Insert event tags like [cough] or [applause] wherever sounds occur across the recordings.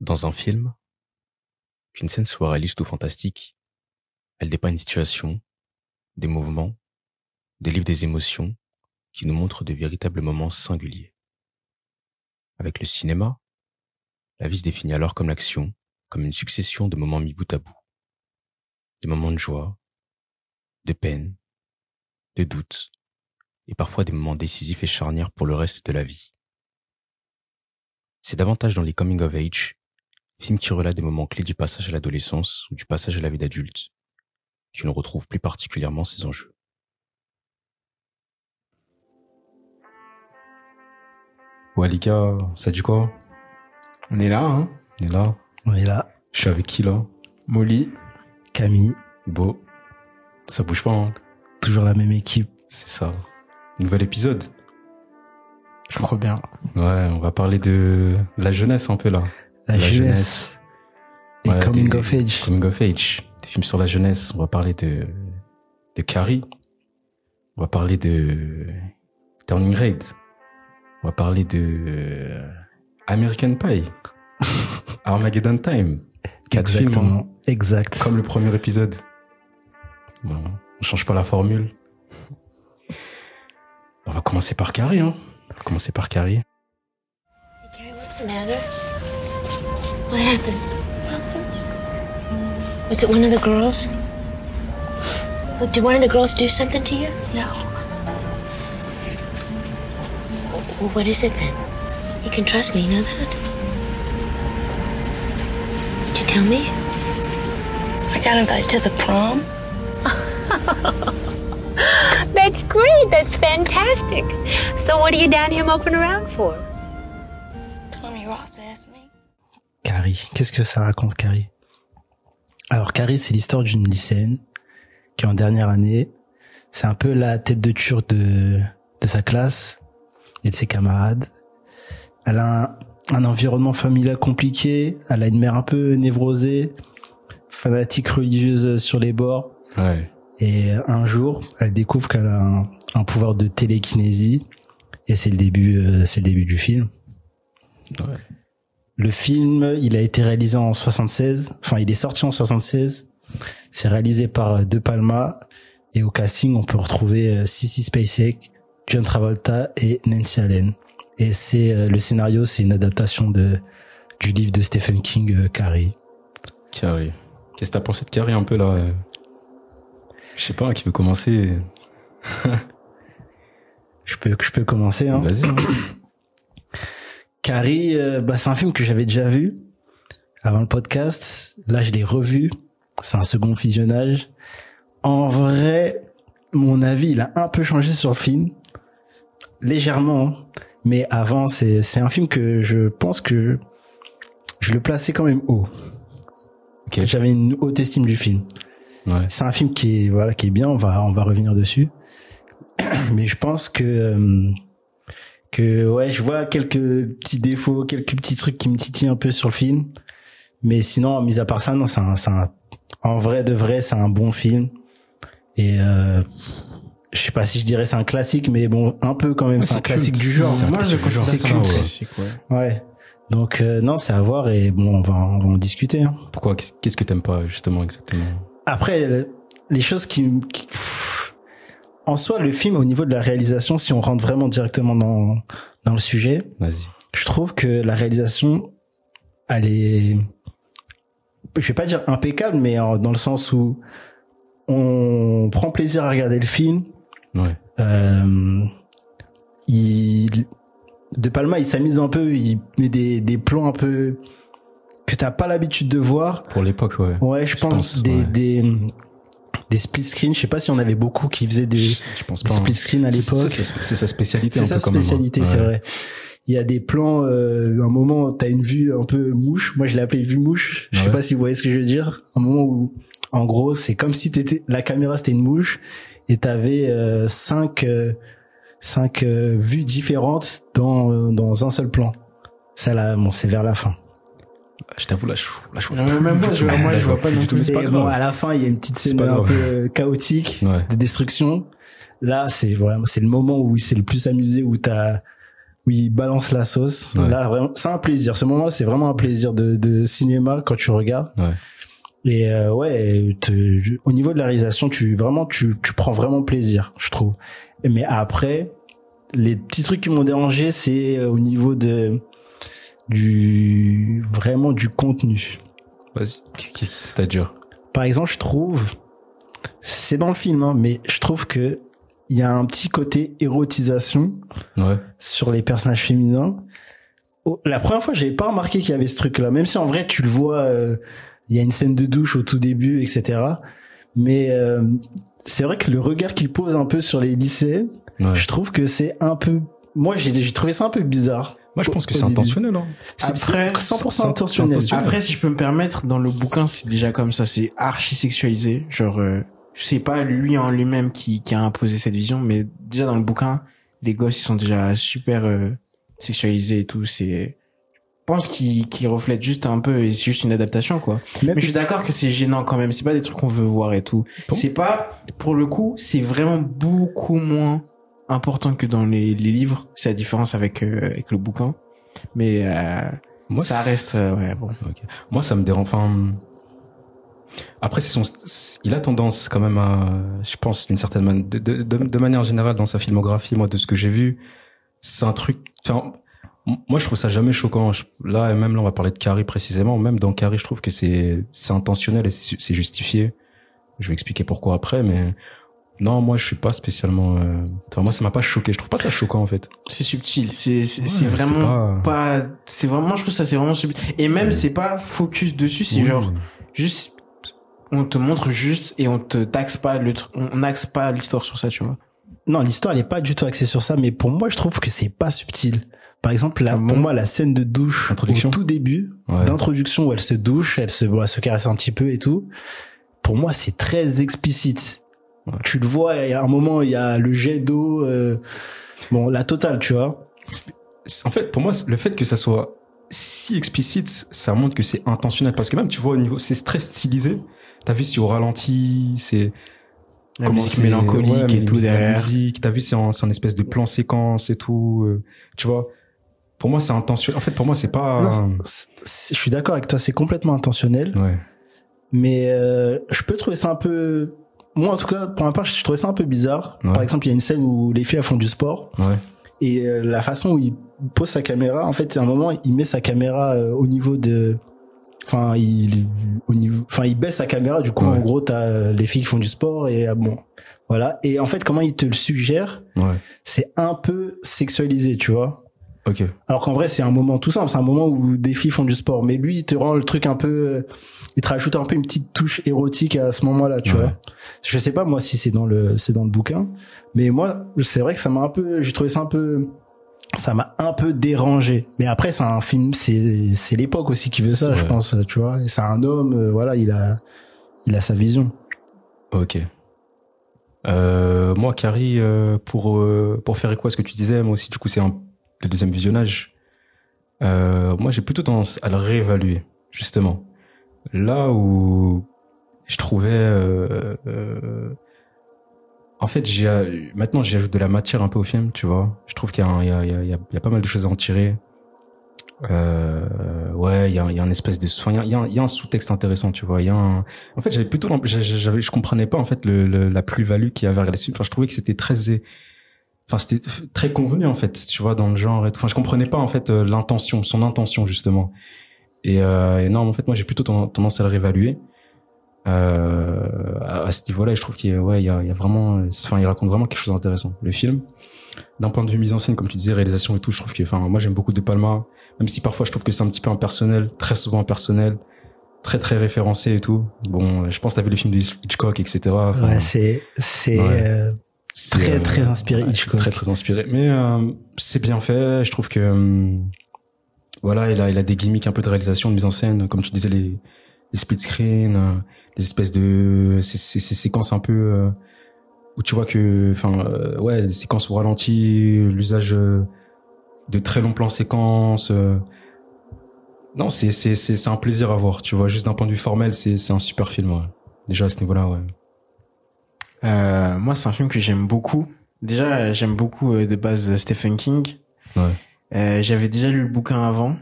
Dans un film, qu'une scène soit réaliste ou fantastique, elle dépeint une situation, des mouvements, délivre des émotions qui nous montrent de véritables moments singuliers. Avec le cinéma, la vie se définit alors comme l'action, comme une succession de moments mis bout à bout. Des moments de joie, de peine, de doute, et parfois des moments décisifs et charnières pour le reste de la vie. C'est davantage dans les coming of age, films qui relatent des moments clés du passage à l'adolescence ou du passage à la vie d'adulte, que l'on retrouve plus particulièrement ces enjeux. Ouais les gars, ça dit quoi? On est là, hein? On est là On est là. Je suis avec qui là? Molly. Camille. Beau. Ça bouge pas, hein? Toujours la même équipe. C'est ça. Nouvel épisode? Je crois bien. Ouais, on va parler de la jeunesse un peu là. La, jeunesse. Et coming des- of age. Coming of age. Des films sur la jeunesse. On va parler de, de Carrie. On va parler de Turning Red. On va parler de euh, American Pie. [laughs] Armageddon Time. Quatre films, Exactement. hein. Exact. comme le premier épisode. Bon, on change pas la formule. On va commencer par Carrie, hein. On va commencer par Carrie. Carrie, what's the matter? What happened? Nothing. Was it one of the girls? Did one of the girls do something to you? No. Well, what is it then? You can trust me, you know that? Would you tell me? I got invited to the prom. [laughs] That's great. That's fantastic. So, what are you down here moping around for? Tommy Ross asked me. Carrie. Qu'est-ce que ça raconte, Carrie? Alors, Carrie, c'est l'histoire d'une lycéenne qui en dernière année. C'est un peu la tête de turc de, de sa classe et de ses camarades. Elle a un, un environnement familial compliqué. Elle a une mère un peu névrosée, fanatique religieuse sur les bords. Ouais. Et un jour, elle découvre qu'elle a un, un pouvoir de télékinésie. Et c'est le début, euh, c'est le début du film. Ouais. Le film, il a été réalisé en 76. Enfin, il est sorti en 76. C'est réalisé par euh, De Palma. Et au casting, on peut retrouver euh, Sissy Spacek, John Travolta et Nancy Allen. Et c'est euh, le scénario, c'est une adaptation de du livre de Stephen King, Carrie. Carrie. Qu'est-ce que t'as pensé de Carrie un peu là Je sais pas, qui veut commencer? [laughs] Je peux, je peux commencer. Hein. Vas-y. hein. [coughs] Carrie, euh, bah, c'est un film que j'avais déjà vu avant le podcast. Là, je l'ai revu. C'est un second visionnage. En vrai, mon avis, il a un peu changé sur le film. Légèrement. hein. Mais avant, c'est, c'est un film que je pense que je le plaçais quand même haut. J'avais une haute estime du film. Ouais. C'est un film qui est voilà qui est bien. On va on va revenir dessus. [clears throat] Mais je pense que euh, que ouais, je vois quelques petits défauts, quelques petits trucs qui me titillent un peu sur le film. Mais sinon, mis à part ça, non, c'est un, c'est un en vrai de vrai, c'est un bon film. Et euh, je sais pas si je dirais c'est un classique, mais bon, un peu quand même, c'est un classique du genre. C'est un Moi, je classique du genre, considère c'est classique, ouais. Ouais. Donc euh, non, c'est à voir et bon, on va on va en discuter. Hein. Pourquoi? Qu'est-ce que t'aimes pas justement exactement? Après, le- les choses qui, qui- pff, en soi, le film au niveau de la réalisation, si on rentre vraiment directement dans dans le sujet, je trouve que la réalisation, elle est, je vais pas dire impeccable, mais dans le sens où on prend plaisir à regarder le film. Ouais. Euh, il, de Palma, il s'amuse un peu, il met des des plans un peu que t'as pas l'habitude de voir. Pour l'époque, ouais. Ouais, je pense, pense, des, ouais. des, des split screens. Je sais pas si on avait beaucoup qui faisaient des, Je pense pas. hein. split screens à l'époque. C'est sa spécialité C'est sa spécialité, c'est Ouais. vrai. Il y a des plans, euh, un moment, t'as une vue un peu mouche. Moi, je l'ai appelé vue mouche. Je sais Ouais. pas si vous voyez ce que je veux dire. Un moment où, en gros, c'est comme si t'étais, la caméra c'était une mouche et t'avais euh, cinq, euh, cinq euh, vues différentes dans euh, dans un seul plan. Ça là, bon, c'est vers la fin. Je t'avoue, là, je, là, je [laughs] vois Non, même du moi, tout. je- moi, Là, je vois pas du tout, mais c'est pas bon, à la fin, il y a une petite C'est scène un peu euh, chaotique Ouais. de destruction. Là, c'est vraiment, c'est le moment où il s'est le plus amusé, où t'as, où il balance la sauce. Ouais. Là, vraiment, c'est un plaisir. Ce moment-là, c'est vraiment un plaisir de, de cinéma quand tu regardes. Ouais. Et euh, ouais, te- au niveau de la réalisation, tu vraiment tu tu prends vraiment plaisir, je trouve. Mais après, les petits trucs qui m'ont dérangé, c'est euh, au niveau de du vraiment du contenu. Vas-y. C'est-à-dire Par exemple, je trouve c'est dans le film, hein, mais je trouve que il y a un petit côté érotisation Ouais. sur les personnages féminins. Oh, la première fois, j'avais pas remarqué qu'il y avait ce truc-là, même si en vrai tu le vois, euh, il y a une scène de douche au tout début, etc. Mais euh, c'est vrai que le regard qu'il pose un peu sur les Ouais. je trouve que c'est un peu, moi j'ai j'ai trouvé ça un peu bizarre. Moi, je pense que c'est intentionnel. Hein. C'est Après, c'est 100% c'est- intentionnel. Après, si je peux me permettre, dans le bouquin, c'est déjà comme ça, c'est archi sexualisé. Genre, euh, c'est pas lui en lui-même qui, qui a imposé cette vision, mais déjà dans le bouquin, les gosses, ils sont déjà super euh, sexualisés et tout. C'est, je pense qu'ils qu'ils reflètent juste un peu, et c'est juste une adaptation, quoi. Même- Mais je suis d'accord que c'est gênant quand même. C'est pas des trucs qu'on veut voir et tout. Bon. C'est pas, pour le coup, c'est vraiment beaucoup moins important que dans les, les livres. C'est la différence avec, euh, avec le bouquin. Mais euh, Moi, ça reste, euh, ouais, bon. Ok. Moi, ça me dérange. Enfin, après, c'est son, il a tendance quand même à, je pense, d'une certaine manière, de, de, de, de manière générale dans sa filmographie, moi, de ce que j'ai vu, c'est un truc. Enfin, m- moi, je trouve ça jamais choquant. Je- là, et même là, on va parler de Carrie précisément. Même dans Carrie, je trouve que c'est, c'est intentionnel et c'est c'est justifié. Je vais expliquer pourquoi après, mais non, moi, je suis pas spécialement. Euh... Enfin, moi, ça m'a pas choqué. Je trouve pas ça choquant en fait. C'est subtil. C'est c'est Ouais, vraiment pas- pas. C'est vraiment. Je trouve ça c'est vraiment subtil. Et même c'est pas focus dessus. C'est Oui. genre juste. On te montre juste et on te taxe pas le tr- on n'axe pas l'histoire sur ça, tu vois. Non, l'histoire elle est pas du tout axée sur ça, mais pour moi je trouve que c'est pas subtil. Par exemple, là, Ah bon pour moi la scène de douche Introduction. au tout début, Ouais. d'introduction où elle se douche, elle se, bon, elle se caresse un petit peu et tout. Pour moi, c'est très explicite. Ouais. Tu le vois, il y a un moment, il y a le jet d'eau, euh, bon, la totale, tu vois. en fait, pour moi, le fait que ça soit si explicite, ça montre que c'est intentionnel. Parce que même, tu vois, au niveau, c'est très stylisé. T'as vu, c'est au ralenti, c'est... La comment musique mélancolique ouais, et tout derrière. t'as vu, c'est en, c'est en espèce de plan séquence et tout. euh, tu vois, pour moi, c'est intentionnel. En fait, pour moi, c'est pas... Non, je suis d'accord avec toi, c'est complètement intentionnel. ouais. Mais euh, je peux trouver ça un peu... Moi, en tout cas, pour ma part, je trouvais ça un peu bizarre. Ouais. Par exemple, il y a une scène où les filles elles font du sport. Ouais. Et euh, la façon où il pose sa caméra, en fait, à un moment, il met sa caméra euh, au niveau de... Enfin, il au niveau, enfin, il baisse sa caméra. Du coup, Ouais. en gros, t'as euh, les filles qui font du sport et bon, voilà. Et en fait, comment il te le suggère, Ouais. c'est un peu sexualisé, tu vois. Ok. Alors qu'en vrai, c'est un moment tout simple. C'est un moment où des filles font du sport. Mais lui, il te rend le truc un peu, euh, il te rajoute un peu une petite touche érotique à ce moment-là, tu Ouais. vois. Je sais pas, moi, si c'est dans le, c'est dans le bouquin. Mais moi, c'est vrai que ça m'a un peu, j'ai trouvé ça un peu, ça m'a un peu dérangé. Mais après, c'est un film, c'est, c'est l'époque aussi qui veut ça, Ouais. je pense, tu vois. C'est un homme, euh, voilà, il a, il a sa vision. Ok. Euh, moi, Carrie, euh, pour pour faire écho à ce que tu disais, moi aussi, du coup, c'est un, le deuxième visionnage. Euh, moi, j'ai plutôt tendance à le réévaluer, justement. Là où je trouvais, euh, euh, en fait, j'ai maintenant j'ajoute de la matière un peu au film, tu vois. Je trouve qu'il y y y y a- pas mal de choses à en tirer. Euh, ouais, il y a, il y a un espèce de, enfin, il y a, y a un- sous-texte intéressant, tu vois. Il y a un, en fait, j'avais plutôt, j'avais, je comprenais pas en fait le, le- la plus-value qu'il y avait à ce film. Enfin, je trouvais que c'était très, enfin, c'était très convenu en fait, tu vois, dans le genre. Et tout. Enfin, je comprenais pas en fait euh, l'intention, son intention justement. Et, euh, et non, en fait, moi, j'ai plutôt ten- tendance à le réévaluer. Euh, à, à ce niveau-là, je trouve qu'il ouais, il y a, il y a vraiment, enfin, il raconte vraiment quelque chose d'intéressant. Le film, d'un point de vue mise en scène, comme tu disais, réalisation et tout, je trouve que, enfin, moi, j'aime beaucoup De Palma, même si parfois je trouve que c'est un petit peu impersonnel, très souvent impersonnel, très très référencé et tout. Bon, je pense que t'as vu le film de Hitchcock, etc. Enfin, Ouais, c'est, c'est, Ouais. euh, très, très inspiré Hitchcock. Très très inspiré. Mais euh, c'est bien fait. Je trouve que euh, voilà, il a il a des gimmicks un peu de réalisation, de mise en scène, comme tu disais les les split screen, euh, les espèces de ces, ces, ces séquences un peu euh, où tu vois que enfin euh, ouais, des séquences au ralenti, l'usage euh, de très longs plans séquences. euh, non, c'est c'est c'est c'est un plaisir à voir. Tu vois, juste d'un point de vue formel, c'est c'est un super film. Ouais. Déjà à ce niveau-là, ouais. Euh, moi, c'est un film que j'aime beaucoup. Déjà, j'aime beaucoup euh, de base euh, Stephen King. Ouais. Euh, j'avais déjà lu le bouquin avant.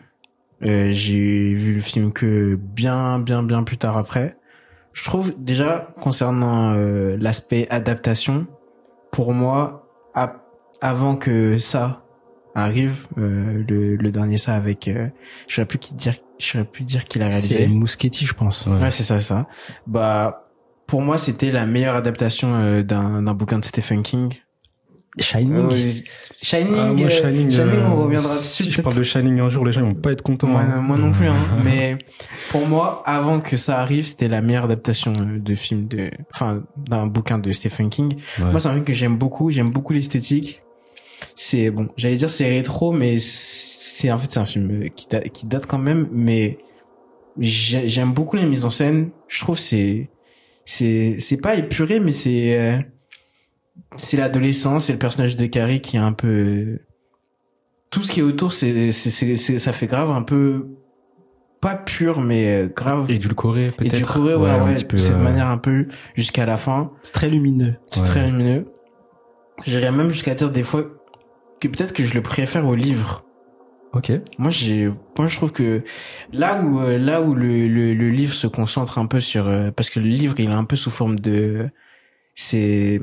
Euh, j'ai vu le film que bien, bien, bien plus tard après. Je trouve déjà concernant euh, l'aspect adaptation, pour moi, avant que ça arrive, euh, le, le dernier ça avec, euh, je saurais plus qui dire, je saurais plus dire qui l'a réalisé. C'est Muschetti, je pense. Ouais. Ouais, c'est ça, ça. Bah, pour moi, c'était la meilleure adaptation euh, d'un d'un bouquin de Stephen King. Shining. Euh, Shining, Ah, moi, euh, Shining, Shining, euh, on reviendra Si dessus. je parle de Shining un jour, les gens ils vont pas être contents. Moi, hein. moi non plus, hein. [laughs] mais pour moi, avant que ça arrive, c'était la meilleure adaptation de film de, enfin, d'un bouquin de Stephen King. Ouais. Moi, c'est un film que j'aime beaucoup. J'aime beaucoup l'esthétique. C'est bon, j'allais dire c'est rétro, mais c'est en fait c'est un film qui date, qui date quand même. Mais j'ai- j'aime beaucoup la mise en scène. Je trouve c'est c'est c'est pas épuré, mais c'est euh, c'est l'adolescence, c'est le personnage de Carrie qui est un peu tout ce qui est autour, c'est c'est ça fait grave un peu pas pur, mais euh, grave Édulcoré, et peut-être. du coup ouais, ouais, ouais, petit peu, de cette euh, manière un peu jusqu'à la fin. C'est très lumineux. C'est Ouais. très lumineux. J'irais même jusqu'à dire des fois que peut-être que je le préfère au livre. Ok. Moi, j'ai, moi, je trouve que là où, euh, là où le, le, le livre se concentre un peu sur, euh, parce que le livre, il est un peu sous forme de, c'est,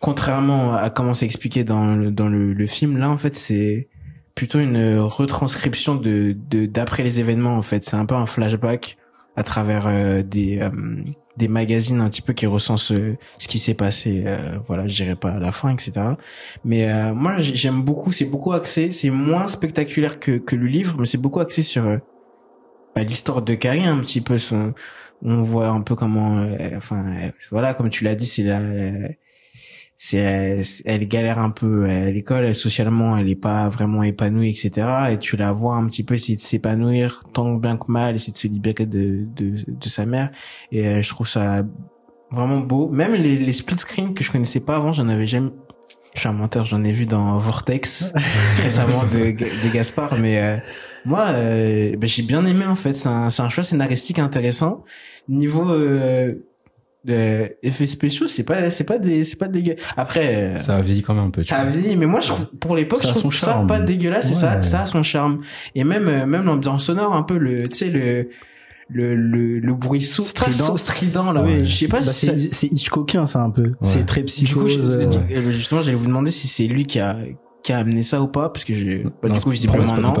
contrairement à comment c'est expliqué dans le, dans le, le film, là, en fait, c'est plutôt une retranscription de, de, d'après les événements, en fait. C'est un peu un flashback à travers euh, des, euh, des magazines un petit peu qui recensent euh, ce qui s'est passé, euh, voilà, je dirais pas à la fin, etc. Mais euh, moi, j'aime beaucoup. C'est beaucoup axé. C'est moins spectaculaire que que le livre, mais c'est beaucoup axé sur euh, bah, l'histoire de Carrie, un petit peu. Son, on voit un peu comment, euh, enfin, voilà, comme tu l'as dit, c'est la, c'est, elle galère un peu à l'école, elle, socialement, elle est pas vraiment épanouie, etc. Et tu la vois un petit peu essayer de s'épanouir tant bien que mal, essayer de se libérer de de, de sa mère. Et euh, je trouve ça vraiment beau. Même les, les split screen que je connaissais pas avant, j'en avais jamais. Je suis un menteur, j'en ai vu dans Vortex [laughs] récemment de, de Gaspard, mais euh, moi, euh, ben, j'ai bien aimé en fait. C'est un, c'est un choix scénaristique intéressant. Niveau euh, euh, effets spéciaux, c'est pas, c'est pas des, c'est pas dégueu. Après, euh, Ça a vieilli quand même un peu. tu ça a vois. vieilli, mais moi, je trouve, pour l'époque, Ça je a trouve son ça charme. pas dégueulasse, c'est ça, Ouais. ça a son charme. Et même, euh, même l'ambiance sonore, un peu le, tu sais, le, le, le, le bruit sourd, Strident. strident, là. Ouais. Je sais pas Bah, si ça- c'est c'est Hitchcockien, ça un peu. C'est très du coup, je- psychose. euh, euh, justement, j'allais vous demander si c'est lui qui a, qui a amené ça ou pas, parce que j'ai, bah, Non, du coup, visiblement, non.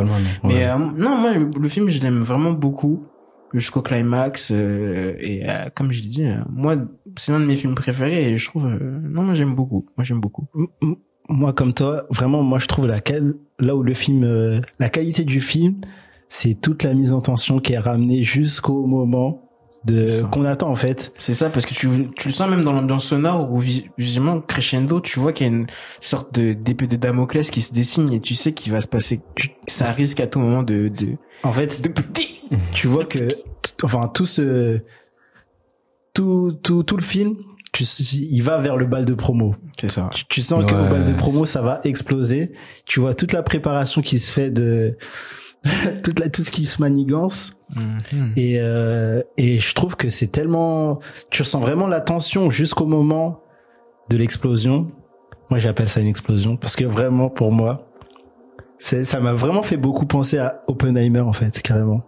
Mais Ouais. euh, non, moi le film je l'aime vraiment beaucoup jusqu'au climax euh, et euh, comme je l'ai dit, euh, moi c'est l'un de mes films préférés et je trouve euh, non moi j'aime beaucoup, moi j'aime beaucoup. Moi comme toi vraiment moi je trouve la qual- là où le film euh, la qualité du film c'est toute la mise en tension qui est ramenée jusqu'au moment de qu'on attend en fait. C'est ça parce que tu tu le sens même dans l'ambiance sonore où vis- visiblement crescendo tu vois qu'il y a une sorte de d'épée de Damoclès qui se dessine et tu sais qu'il va se passer ça risque à tout moment de de, en fait de... tu vois que enfin tout ce tout tout tout le film tu, il va vers le bal de promo c'est ça. tu, tu sens que Ouais. au bal de promo ça va exploser tu vois toute la préparation qui se fait de [laughs] toute la tout ce qui se manigance Mhm. Et, euh, et je trouve que c'est tellement... Tu ressens vraiment la tension jusqu'au moment de l'explosion. Moi, j'appelle ça une explosion parce que vraiment, pour moi, c'est, ça m'a vraiment fait beaucoup penser à Oppenheimer, en fait, carrément.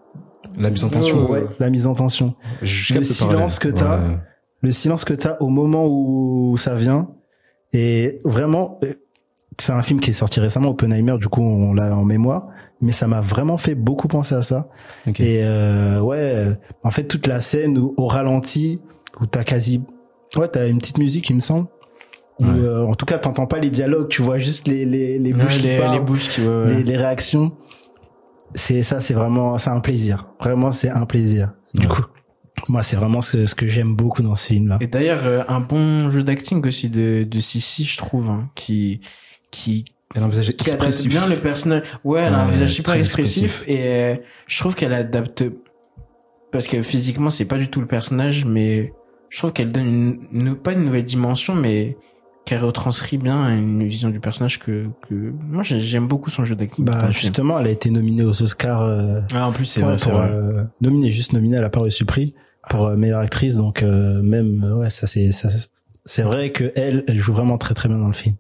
La mise en tension. Ouais, la mise en tension. Le silence que t'as. Ouais. Le silence que t'as au moment où ça vient. Et vraiment, c'est un film qui est sorti récemment, Oppenheimer, du coup, on l'a en mémoire. Mais ça m'a vraiment fait beaucoup penser à ça. Et euh, ouais, en fait toute la scène où, au ralenti où t'as quasi, ouais, t'as une petite musique, il me semble. Où, Ouais. euh, en tout cas, t'entends pas les dialogues, tu vois juste les les les Ouais, bouches qui les, parlent, les bouches qui ouais, ouais. les, les réactions. C'est ça, c'est vraiment, c'est un plaisir. Vraiment, c'est un plaisir. Du Ouais. coup, moi, c'est vraiment ce, ce que j'aime beaucoup dans ce film-là. Et d'ailleurs, euh, un bon jeu d'acting aussi de, de Sissi, je trouve, hein, qui, qui, Elle a un visage expressif. bien le personnage. Ouais, elle a un Ouais, visage super très expressif, et euh, je trouve qu'elle adapte, parce que physiquement, c'est pas du tout le personnage, mais je trouve qu'elle donne une, une- pas une nouvelle dimension, mais qu'elle retranscrit bien une vision du personnage que, que, moi, j'ai- j'aime beaucoup son jeu d'acting. Bah justement, elle a été nominée aux Oscars. Euh, Ah, en plus, c'est pour- vrai, c'est pour, vrai. euh, nominée, juste nominée, elle a pas reçu le prix pour euh, meilleure actrice. Donc euh, même, ouais, ça c'est ça, c'est vrai que elle, elle joue vraiment très très bien dans le film.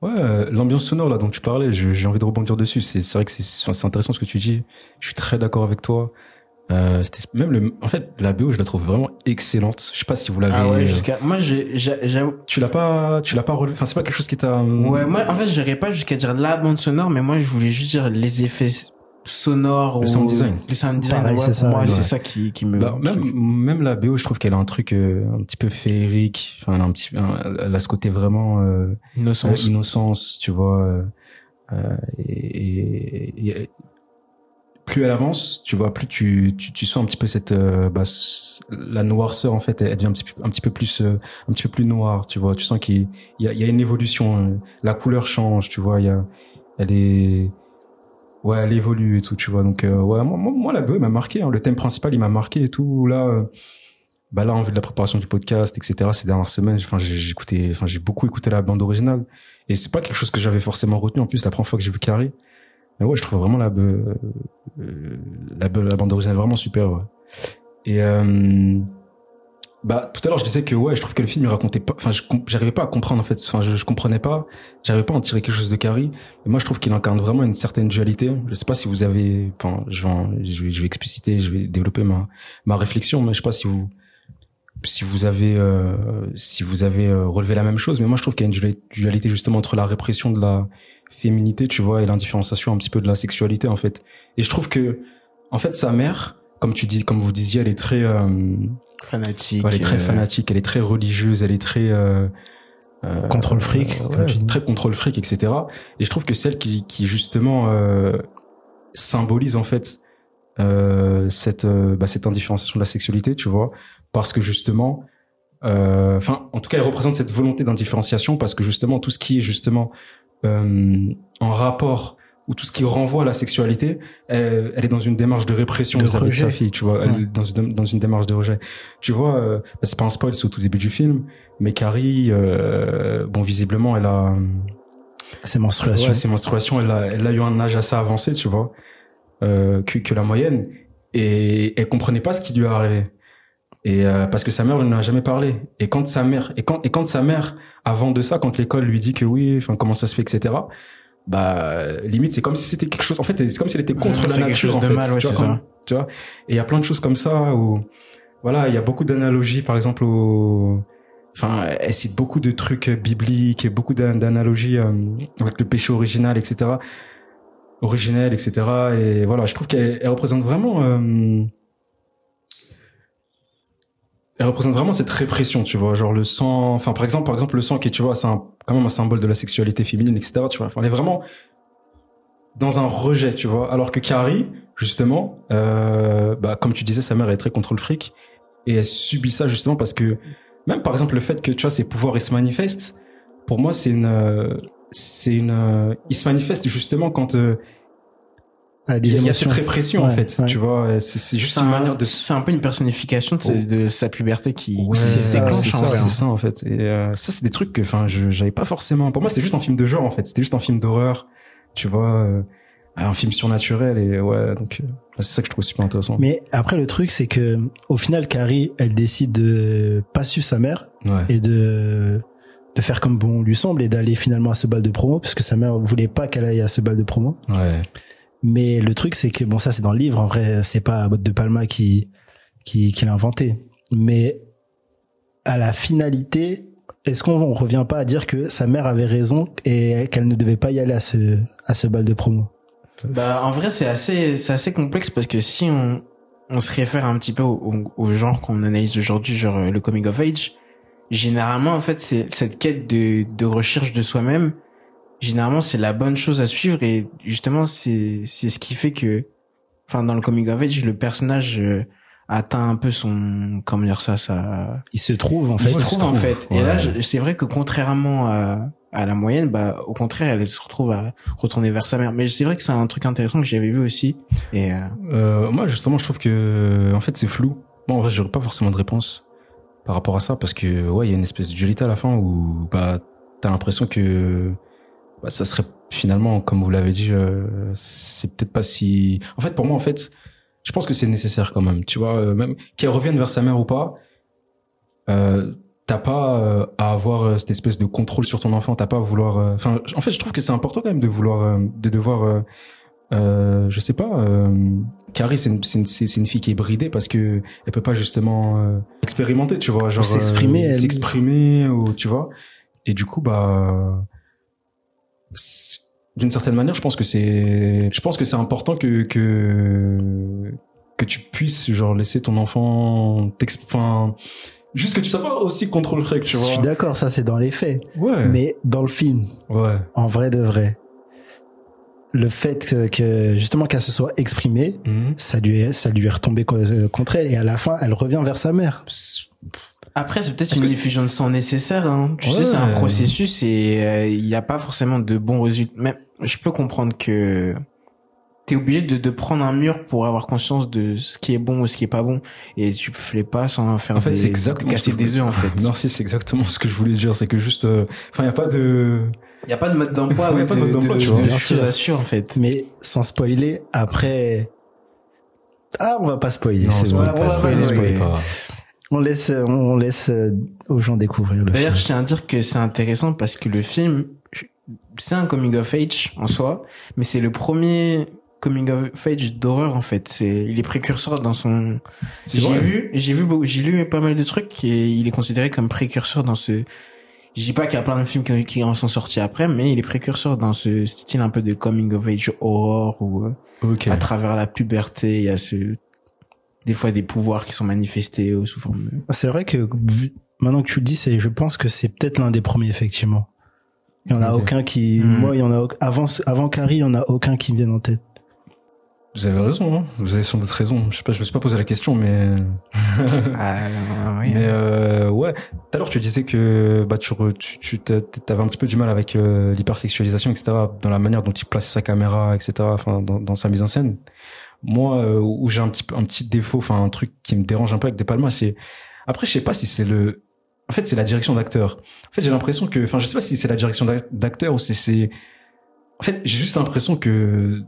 Ouais, euh, l'ambiance sonore là dont tu parlais, je- j'ai envie de rebondir dessus. C'est c'est vrai que c'est enfin, c'est intéressant ce que tu dis. Je suis très d'accord avec toi. Euh, c'était même le, en fait, la BO, je la trouve vraiment excellente. Je sais pas si vous l'avez. Ah ouais, euh, jusqu'à, moi, j'ai, j'ai- j'avoue, tu l'as pas, tu l'as pas relevé. Enfin, c'est pas quelque chose qui t'a. ouais, moi, en fait, j'irais pas jusqu'à dire la bande sonore, mais moi, je voulais juste dire les effets sonores Le ou sound design. le sound design. Pareil, ouais, c'est ça, moi, ouais. c'est ça qui, qui me, Bah, même, même la BO, je trouve qu'elle a un truc euh, un petit peu féerique. Enfin, elle a un petit, un- elle a ce côté vraiment euh, innocence. euh, innocence, tu vois. euh, euh, et, et- et- plus elle avance, tu vois, plus tu, tu, tu sens un petit peu cette euh, bah, la noirceur en fait, elle devient un petit peu, un petit peu plus euh, un petit peu plus noire, tu vois. Tu sens qu'il y a, y a une évolution, euh, la couleur change, tu vois. Il y a, elle est ouais, elle évolue et tout, tu vois. Donc euh, ouais, moi, moi, la BO elle m'a marqué. hein. Le thème principal, il m'a marqué et tout. Là, bah là, en vue de la préparation du podcast, etc. Ces dernières semaines, enfin, j'ai écouté, enfin, j'ai beaucoup écouté la bande originale. Et c'est pas quelque chose que j'avais forcément retenu. En plus, la première fois que j'ai vu Carrie. Mais ouais, je trouve vraiment la, euh, la, la bande originale vraiment super. Ouais. Et euh, bah tout à l'heure, je disais que ouais, je trouve que le film il racontait pas. Enfin, j'arrivais pas à comprendre en fait. Enfin, je, je comprenais pas. J'arrivais pas à en tirer quelque chose de Carrie. Mais moi, je trouve qu'il incarne vraiment une certaine dualité. Je sais pas si vous avez. Enfin, je vais, je vais, je vais expliciter, je vais développer ma ma réflexion, mais je sais pas si vous si vous avez euh, si vous avez euh, relevé la même chose mais moi je trouve qu'il y a une duali- dualité justement entre la répression de la féminité tu vois et l'indifférenciation un petit peu de la sexualité en fait et je trouve que en fait sa mère comme tu dis comme vous disiez elle est très euh, fanatique. elle est très euh, fanatique elle est très religieuse elle est très euh, euh, Contrôle fric, euh, comme ouais, tu dis. très contrôle fric etc et je trouve que celle qui qui justement euh, symbolise en fait euh, cette euh, bah, cette indifférenciation de la sexualité tu vois parce que justement euh, enfin en tout cas elle représente cette volonté d'indifférenciation parce que justement tout ce qui est justement euh, en rapport ou tout ce qui renvoie à la sexualité elle, elle est dans une démarche de répression De vis-à-vis de sa fille tu vois elle Ouais. est dans une dans une démarche de rejet tu vois euh, bah, c'est pas un spoil c'est au tout début du film mais Carrie euh, bon visiblement elle a Ces menstruations. Ouais, ses menstruations, elle a, elle a eu un âge assez avancé, tu vois, euh, que, que la moyenne. Et elle comprenait pas ce qui lui est arrivé. Et euh, parce que sa mère ne lui en a jamais parlé. Et quand sa mère, et quand, et quand sa mère, avant de ça, quand l'école lui dit que oui, enfin comment ça se fait, etc. Bah limite, c'est comme si c'était quelque chose. En fait, c'est comme si elle était contre Ouais, la nature. en de fait, mal, ouais, tu vois, comme- ça. Tu vois? Et il y a plein de choses comme ça où, voilà, il y a beaucoup d'analogies, par exemple au Enfin, elle cite beaucoup de trucs bibliques et beaucoup d'an- d'analogies euh, avec le péché original, etc. Originel, etc. Et voilà, je trouve qu'elle elle représente vraiment... euh, elle représente vraiment cette répression, tu vois, genre le sang, enfin par exemple, par exemple le sang qui tu vois, c'est quand même un symbole de la sexualité féminine, etc. Tu vois, enfin, elle est vraiment dans un rejet, tu vois, alors que Carrie, justement, euh, bah comme tu disais, sa mère est très contre le fric et elle subit ça justement parce que même par exemple le fait que tu vois ses pouvoirs ils se manifestent, pour moi c'est une, euh, c'est une, euh, il se manifeste justement quand euh, Des il y a cette répression en fait, ouais. tu vois, c'est juste C'est une un, manière de c'est un peu une personnification de, sa- Oh. de sa puberté qui, Ouais, déclenche c'est en ça, c'est ça en fait. Et euh, ça, c'est des trucs que, enfin, je j'avais pas forcément. Pour moi, c'était juste un film de genre en fait. C'était juste un film d'horreur, tu vois, euh, un film surnaturel et ouais. Donc, euh, c'est ça que je trouve super intéressant. Mais après, le truc, c'est que, au final, Carrie, elle décide de pas suivre sa mère ouais. et de, de faire comme bon lui semble et d'aller finalement à ce bal de promo parce que sa mère voulait pas qu'elle aille à ce bal de promo. Ouais. Mais le truc, c'est que bon, ça, c'est dans le livre. En vrai, c'est pas de Palma qui, qui, qui l'a inventé. Mais à la finalité, est-ce qu'on on revient pas à dire que sa mère avait raison et qu'elle ne devait pas y aller à ce, à ce bal de promo? Bah, en vrai, c'est assez, c'est assez complexe parce que si on, on se réfère un petit peu au, au, au genre qu'on analyse aujourd'hui, genre euh, le coming of age, généralement, en fait, c'est cette quête de, de recherche de soi-même. Généralement, c'est la bonne chose à suivre et justement, c'est, c'est ce qui fait que, enfin, dans le coming of age, le personnage euh, atteint un peu son, comment dire ça, ça, Il se trouve, en il fait. se trouve en fait. Et là, c'est vrai que contrairement à, à la moyenne, bah au contraire, elle se retrouve à retourner vers sa mère. Mais c'est vrai que c'est un truc intéressant que j'avais vu aussi. Et euh, Euh, moi, justement, je trouve que, en fait, c'est flou. Moi, en vrai, j'aurais pas forcément de réponse par rapport à ça parce que, ouais, il y a une espèce de dualité à la fin où, bah, t'as l'impression que, bah, ça serait finalement, comme vous l'avez dit, euh, c'est peut-être pas si. En fait, pour moi, en fait, je pense que c'est nécessaire quand même. Tu vois, euh, même qu'elle revienne vers sa mère ou pas. Euh, t'as pas euh, à avoir euh, cette espèce de contrôle sur ton enfant t'as pas à vouloir enfin en fait je trouve que c'est important quand même de vouloir de devoir je sais pas euh, Carrie c'est une, c'est une, une fille qui est bridée parce que elle peut pas justement euh, expérimenter tu vois genre s'exprimer, s'exprimer ou tu vois et du coup bah d'une certaine manière je pense que c'est je pense que c'est important que que que tu puisses genre laisser ton enfant t'exp- enfin juste que tu sois pas aussi contre le fric tu Je vois suis d'accord, ça c'est dans les faits. ouais Mais dans le film, ouais en vrai de vrai, le fait que, justement qu'elle se soit exprimée, Mhm. ça lui est, ça lui est retombé euh, contre elle et à la fin elle revient vers sa mère. Après, c'est peut-être une effusion de sang nécessaire. Hein. Tu Ouais. sais, c'est un processus et euh, il n'y a pas forcément de bons résultats. Mais je peux comprendre que t'es obligé de, de prendre un mur pour avoir conscience de ce qui est bon ou ce qui est pas bon. Et tu fais pas sans faire En fait, des, c'est exactement casser des œufs, en fait. Merci, c'est exactement ce que je voulais dire. C'est que juste, euh, enfin, il y a pas de. Il n'y a pas de mode d'emploi Ouais, [laughs] ou y a pas de de, mode d'emploi, de- tu vois. de Bien choses sûr. à sûr, en fait. Mais sans spoiler, après, ah on va pas spoiler. Non, c'est spoil bon. On va pas, spoiler. On laisse, on laisse euh, aux gens découvrir le D'ailleurs, je film. tiens à dire que c'est intéressant parce que le film, c'est un coming of age en soi, mais c'est le premier coming of age d'horreur en fait. C'est il est précurseur dans son. J'ai vu, j'ai vu, beaucoup- j'ai lu pas mal de trucs et il est considéré comme précurseur dans ce. Je dis pas qu'il y a plein de films qui, qui en sont sortis après, mais il est précurseur dans ce style un peu de coming of age horror où euh, à travers la puberté, il y a ce des fois des pouvoirs qui sont manifestés sous forme. de- C'est vrai que vu- maintenant que tu le dis, c'est, je pense que c'est peut-être l'un des premiers effectivement. Il y en a aucun qui, Hmm. moi, il y en a avant, avant Carrie, il y en a aucun qui me vienne en tête. Vous avez raison. Hein. Vous avez sans doute raison. Je sais pas, je me suis pas posé la question, mais. [laughs] Ah, oui. Mais euh, ouais, tout à l'heure tu disais que bah tu re- tu tu t'a- t'avais un petit peu du mal avec euh, l'hypersexualisation etc dans la manière dont il plaçait sa caméra etc enfin dans, dans sa mise en scène. Moi euh, où j'ai un petit un petit défaut enfin un truc qui me dérange un peu avec De Palma c'est après je sais pas si c'est le en fait c'est la direction d'acteur. En fait j'ai l'impression que enfin je sais pas si c'est la direction d'ac- d'acteur ou si c'est en fait j'ai juste l'impression que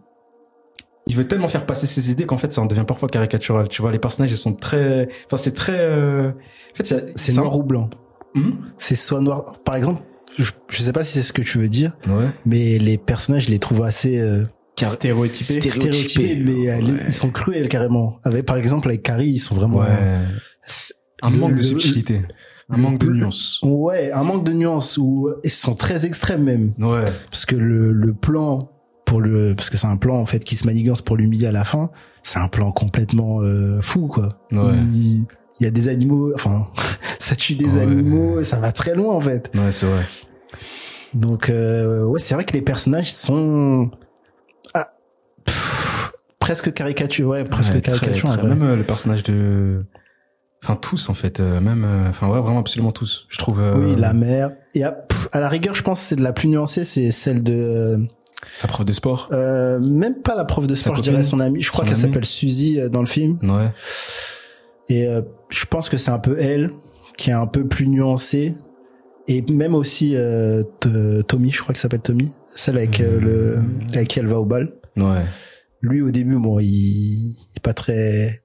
il veut tellement faire passer ses idées qu'en fait ça en devient parfois caricatural. Tu vois, les personnages ils sont très, enfin c'est très, euh... en fait c'est C'est noir ou blanc. Mhm. C'est soit noir. Par exemple, je, je sais pas si c'est ce que tu veux dire, Ouais. mais les personnages, je les trouve assez euh, stéréotypé. stéréotypés, mais euh, ouais. ils sont cruels carrément. Avec, par exemple, avec Carrie, ils sont vraiment. Ouais. C'est- Un le- manque de le- subtilité, un manque de nuance. Ouais, un manque de nuances où ils sont très extrêmes même. Ouais. parce que le, le plan pour le parce que c'est un plan en fait qui se manigance pour l'humilier à la fin c'est un plan complètement euh, fou quoi Ouais. il, il y a des animaux enfin [laughs] ça tue des Ouais. animaux et ça va très loin en fait Ouais, c'est vrai. donc euh, ouais c'est vrai que les personnages sont presque caricature ouais presque Ouais, très, caricature très- vrai. Même euh, le personnage de, enfin tous en fait, euh, même, euh, enfin ouais, vraiment absolument tous. Je trouve. oui la mère et à, pff, à la rigueur je pense que c'est de la plus nuancée c'est celle de Sa prof de sport. euh, même pas la prof de sport je dirais son amie je crois qu'elle s'appelle Suzy dans le film Ouais. Et euh, je pense que c'est un peu elle qui est un peu plus nuancée. Et même aussi euh, Tommy, je crois qu'il s'appelle Tommy, celle avec euh, le avec qui elle va au bal. Ouais. Lui au début, bon, il, il est pas très.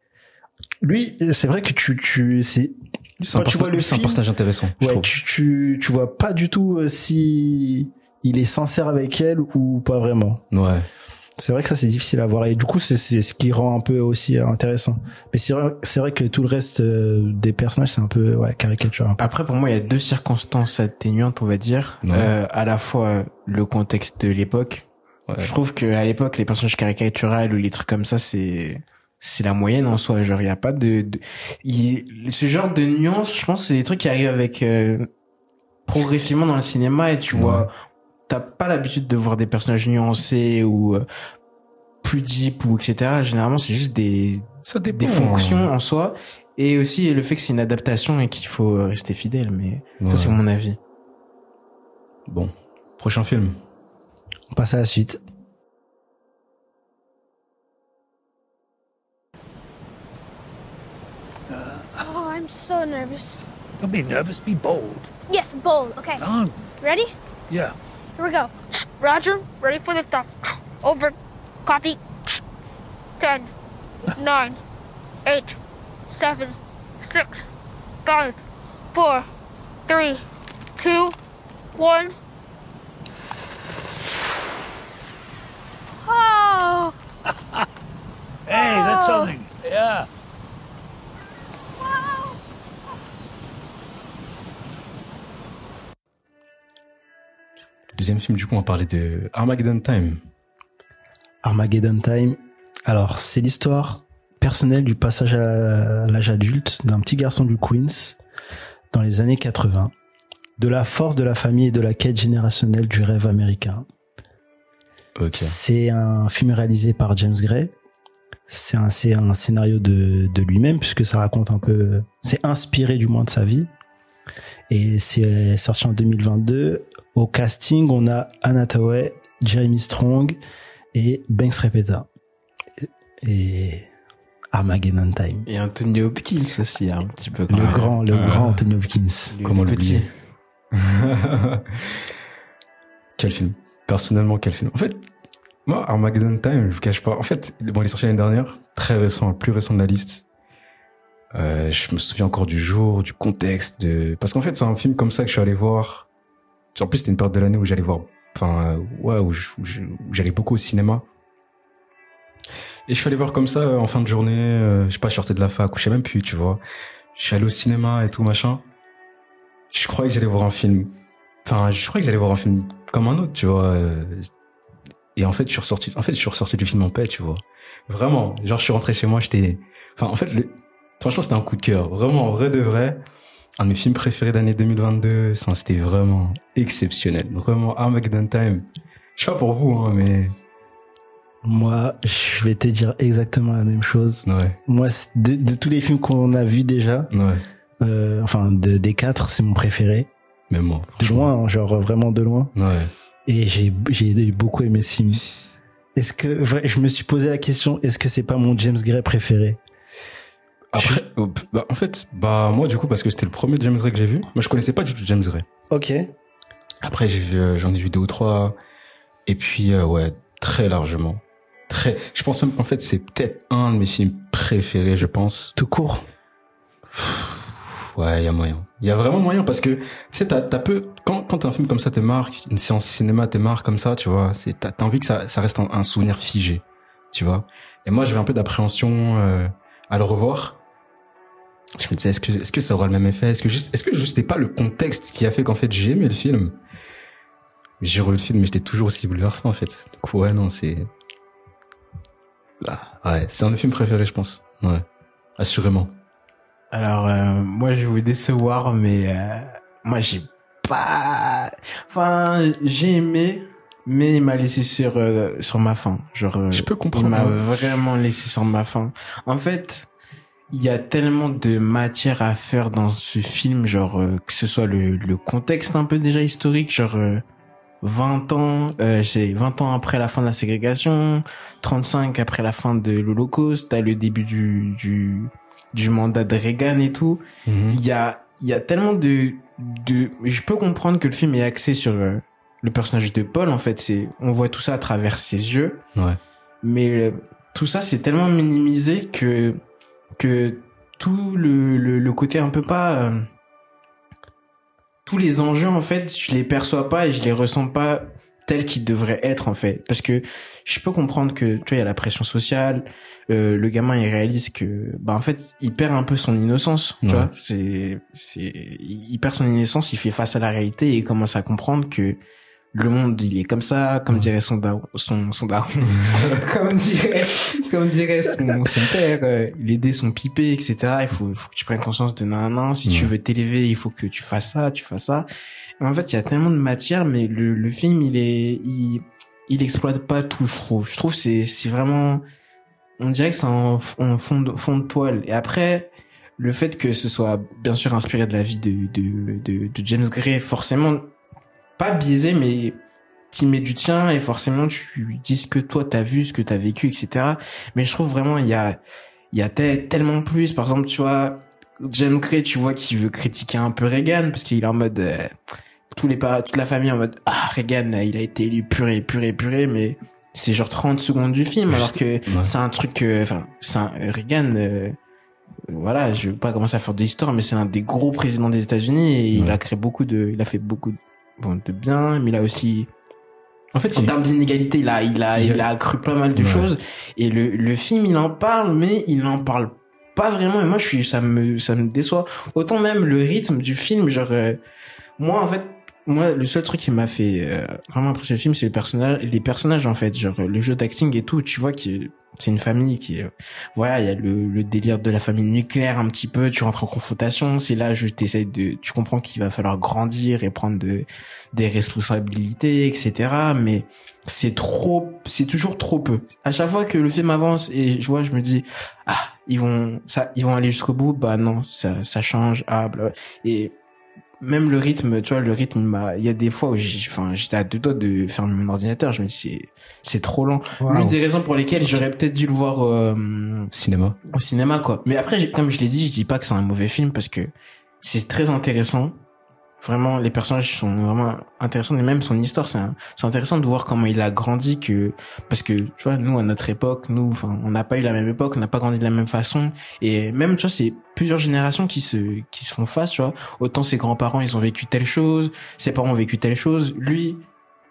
Lui, c'est vrai que tu tu c'est C'est un, Quand tu vois le c'est un personnage intéressant. ouais tu, tu tu vois pas du tout euh, si il est sincère avec elle ou pas vraiment. Ouais. C'est vrai que ça c'est difficile à voir et du coup c'est c'est ce qui rend un peu aussi intéressant. Mais c'est vrai c'est vrai que tout le reste euh, des personnages c'est un peu ouais caricature un peu. Après, pour moi, il y a deux circonstances atténuantes, on va dire. Ouais. Euh, à la fois le contexte de l'époque. Ouais. Je trouve que à l'époque, les personnages caricaturales ou les trucs comme ça, c'est c'est la moyenne en soi. Genre, il y a pas de, de... il- ce genre de nuances. Je pense, c'est des trucs qui arrivent avec euh, progressivement dans le cinéma et tu Ouais. vois, t'as pas l'habitude de voir des personnages nuancés ou euh, plus deep ou etc. Généralement, c'est juste des Ça dépend. des fonctions en soi et aussi le fait que c'est une adaptation et qu'il faut rester fidèle mais Ouais. ça c'est mon avis Bon. Prochain film. On passe à la suite. Uh, oh, I'm so nervous. Don't be nervous, be bold. Yes, bold. Okay. On. Ready? Yeah. Here we go. Roger, ready for the liftoff. Over. Copy. Ten, [laughs] nine, eight, seven, six, five, four, Three, two, one. Oh, [laughs] Hey, that's something. Yeah. Le deuxième film, du coup, on va parler de Armageddon Time. Armageddon Time. Alors, c'est l'histoire personnelle du passage à l'âge adulte d'un petit garçon du Queens dans les années 80, de la force de la famille et de la quête générationnelle du rêve américain. Ok. C'est un film réalisé par James Gray. C'est un, c'est un scénario de, de lui-même puisque ça raconte un peu, c'est inspiré du moins de sa vie. Et c'est sorti en 2022. Au casting, on a Anna Tawai, Jeremy Strong et Banks Repeta. Et Armageddon Time. Et Anthony Hopkins aussi, un petit peu. Le grand, le Ah. grand Anthony Hopkins. Le Comment petit. l'oublier [laughs] Quel film? Personnellement, quel film En fait, moi, Armageddon Time, je vous cache pas. En fait, bon, il est sorti l'année dernière, très récent, le plus récent de la liste. Euh, je me souviens encore du jour, du contexte, de... parce qu'en fait, c'est un film comme ça que je suis allé voir. En plus, c'était une période de l'année où j'allais voir, enfin, ouais, où j'allais beaucoup au cinéma. Et je suis allé voir comme ça en fin de journée, euh, je sais pas, je sortais de la fac, ou je sais même plus, tu vois. Je suis allé au cinéma et tout machin. Je croyais que j'allais voir un film. Enfin, je croyais que j'allais voir un film comme un autre, tu vois. euh, Et en fait, je suis ressorti. En fait, je suis ressorti du film en paix, tu vois. Vraiment, genre, je suis rentré chez moi, j'étais. Enfin, en fait, le... franchement, c'était un coup de cœur. Vraiment, en vrai de vrai. Un de mes films préférés d'année 2022. Ça, C'était vraiment exceptionnel. Vraiment, Armageddon Time. Je sais pas pour vous, hein, mais Moi, je vais te dire exactement la même chose. ouais, Moi, de, de tous les films qu'on a vus déjà, ouais. euh, enfin, de, des quatre, c'est mon préféré. Mais moi, De loin, hein, genre vraiment de loin. ouais. Et j'ai j'ai beaucoup aimé ce film. Est-ce que vrai, je me suis posé la question est-ce que c'est pas mon James Gray préféré? Après, euh, bah, en fait, bah moi du coup parce que c'était le premier James Gray que j'ai vu. Moi je connaissais pas du tout James Gray. Ok. Après j'ai vu, euh, j'en ai vu deux ou trois. Et puis euh, ouais, très largement, très. Je pense même qu'en fait c'est peut-être un de mes films préférés, je pense. Tout court. Ouais, il y a moyen. Il y a vraiment moyen parce que tu sais, t'as, peu quand quand un film comme ça te marque, une séance cinéma te marque comme ça, tu vois. C'est t'as, t'as envie que ça ça reste un, souvenir figé, tu vois. Et moi j'avais un peu d'appréhension euh, à le revoir. Je me disais est-ce que est-ce que ça aura le même effet? Est-ce que juste est-ce que juste c'était pas le contexte qui a fait qu'en fait j'ai aimé le film? J'ai revu le film mais j'étais toujours aussi bouleversé en fait. Coup ouais non c'est Ah, ouais c'est un de mes films préférés je pense. Ouais assurément. Alors, euh, moi, je vais vous décevoir, mais euh, moi, j'ai pas... Enfin, j'ai aimé, mais il m'a laissé sur euh, sur ma faim. Genre, euh, Je peux il comprendre. m'a hein. vraiment laissé sur ma faim. En fait, il y a tellement de matière à faire dans ce film, genre euh, que ce soit le, le contexte un peu déjà historique, genre euh, 20 ans, euh, c'est 20 ans après la fin de la ségrégation, 35 après la fin de l'Holocauste, t'as le début du, du du mandat de Reagan et tout. Mhm. Il y a il y a tellement de de je peux comprendre que le film est axé sur euh, le personnage de Paul en fait, c'est on voit tout ça à travers ses yeux Ouais. mais euh, tout ça c'est tellement minimisé que que tout le, le, le côté un peu pas euh, tous les enjeux en fait je les perçois pas et je les ressens pas tels qu'ils devraient être en fait parce que je peux comprendre que tu vois il y a la pression sociale euh, le gamin il réalise que bah en fait il perd un peu son innocence tu Ouais. vois c'est c'est il perd son innocence il fait face à la réalité et il commence à comprendre que le monde il est comme ça comme dirait son daron son son daron. [laughs] Comme dirait comme dirait son, son père euh, les dés sont pipés etc il faut, faut que tu prennes conscience de nan nan si tu Ouais. veux t'élever il faut que tu fasses ça tu fasses ça. Et en fait il y a tellement de matière mais le, le film il est il il exploite pas tout je trouve. Je trouve c'est c'est vraiment on dirait que c'est en, en fond de, fond de toile. Et après le fait que ce soit bien sûr inspiré de la vie de de de, de James Gray forcément pas biaisé mais qui met du tien et forcément tu dis ce que toi t'as vu ce que t'as vécu etc mais je trouve vraiment il y a il y a te- tellement plus. Par exemple tu vois James Gray tu vois qu'il veut critiquer un peu Reagan parce qu'il est en mode euh, tous les pa- toute la famille en mode ah Reagan il a été élu puré puré puré mais c'est genre 30 secondes du film alors que Ouais. c'est un truc euh, enfin c'est un- Reagan euh, voilà, je veux pas commencer à faire de l'histoire, mais c'est un des gros présidents des États-Unis et il a créé beaucoup de, il a fait beaucoup de, bon, de bien, mais il a aussi, En fait, en termes d'inégalité, il a, il a, Il a- il a accru pas mal de Ouais. choses. Et le, le film, il en parle, mais il en parle pas vraiment. Et moi, je suis, ça me, ça me déçoit. Autant même le rythme du film, genre, euh, moi, en fait, moi, le seul truc qui m'a fait euh, vraiment apprécier le film, c'est les personnages, les personnages, en fait, genre, le jeu d'acting et tout. Tu vois que c'est une famille qui, voilà, il y a le, le délire de la famille nucléaire un petit peu. Tu rentres en confrontation. C'est là, je t'essaie de, tu comprends qu'il va falloir grandir et prendre de, des responsabilités, etc. Mais c'est trop, c'est toujours trop peu. À chaque fois que le film avance et je vois, je me dis, ah, ils vont, ça, ils vont aller jusqu'au bout. Bah non, ça, ça change. Ah, bla. Et même le rythme, tu vois, le rythme, il m'a- il y a des fois où enfin, j'étais à deux doigts de fermer mon ordinateur. Je me dis, c'est, c'est trop lent. L'une des raisons pour lesquelles j'aurais peut-être dû le voir euh, cinéma. au cinéma, quoi. Mais après, comme je l'ai dit, je dis pas que c'est un mauvais film parce que c'est très intéressant. Vraiment, les personnages sont vraiment intéressants et même son histoire, c'est c'est intéressant de voir comment il a grandi que parce que tu vois, nous à notre époque, nous, enfin, on n'a pas eu la même époque, on n'a pas grandi de la même façon et même tu vois, c'est plusieurs générations qui se qui se font face, tu vois. Autant ses grands-parents, ils ont vécu telle chose, ses parents ont vécu telle chose, lui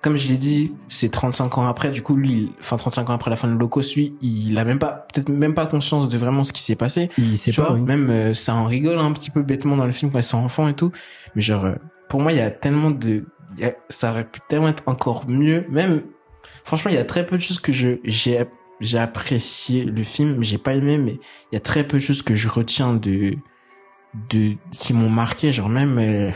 comme je l'ai dit, c'est 35 ans après, du coup, lui, enfin 35 ans après la fin de l'Holocauste, lui, il a même pas, peut-être même pas conscience de vraiment ce qui s'est passé. Il sait Tu pas. vois, oui. même euh, ça en rigole un petit peu bêtement dans le film quand ils sont enfants et tout. Mais genre, euh, pour moi, il y a tellement de, il y a- ça aurait pu tellement être encore mieux. Même, franchement, il y a très peu de choses que je j'ai j'ai apprécié le film, j'ai pas aimé, mais il y a très peu de choses que je retiens de de qui m'ont marqué. Genre même euh,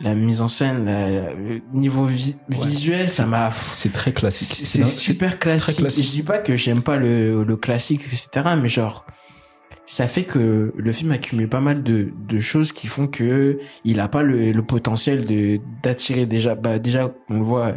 la mise en scène, la- le niveau vi- visuel, ça m'a C'est très classique. c'est super classique. très classique. Je dis pas que j'aime pas le, le classique, etc. Mais genre, ça fait que le film accumule pas mal de, de choses qui font que il a pas le, le potentiel de d'attirer déjà. Bah déjà, on le voit,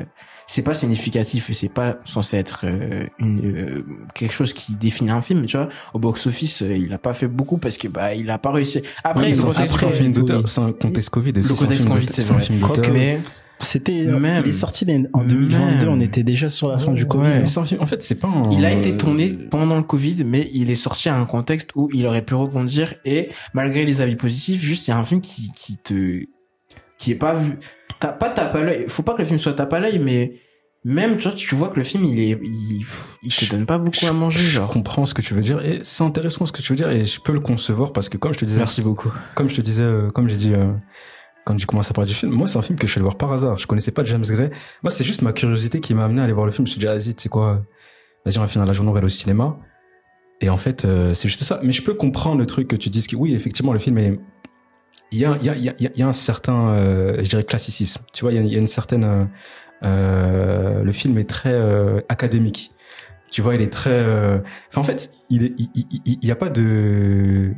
c'est pas significatif et c'est pas censé être euh, une euh, quelque chose qui définit un film. Tu vois, au box office, euh, il a pas fait beaucoup parce que bah il a pas réussi. Après, Oui, le c'est un- contexte Covid, le contexte Covid, c'est vrai. Mais C'était, Même. il est sorti en 2022, Même. on était déjà sur la fin du Covid. Ouais. hein. Mais c'est un film- En fait, c'est pas un... Il a été tourné pendant le Covid, mais il est sorti à un contexte où il aurait pu rebondir et malgré les avis positifs, juste c'est un film qui, qui te, qui est pas vu, t'as pas tape à l'œil. Faut pas que le film soit tape à l'œil, mais même, tu vois, tu vois que le film, il est, il, il te Je- donne pas beaucoup je, à manger, je genre. comprends ce que tu veux dire et c'est intéressant ce que tu veux dire et je peux le concevoir parce que comme je te disais, Merci beaucoup. comme je te disais, euh, comme j'ai dit euh, quand j'ai commencé à parler du film, moi c'est un film que je suis allé voir par hasard. Je connaissais pas James Gray. Moi c'est juste ma curiosité qui m'a amené à aller voir le film. Je me suis dit, ah, vas-y, tu sais quoi, vas-y on va finir la journée, on va aller au cinéma. Et en fait, euh, c'est juste ça. Mais je peux comprendre le truc que tu dises que oui, effectivement, le film est il y a, il y a, il y a, il y a un certain, euh, je dirais, classicisme. Tu vois, il y a, il y a une certaine, euh, euh, le film est très euh, académique. Tu vois, il est très, euh, enfin en fait, il est, il, il, il- il y a pas de,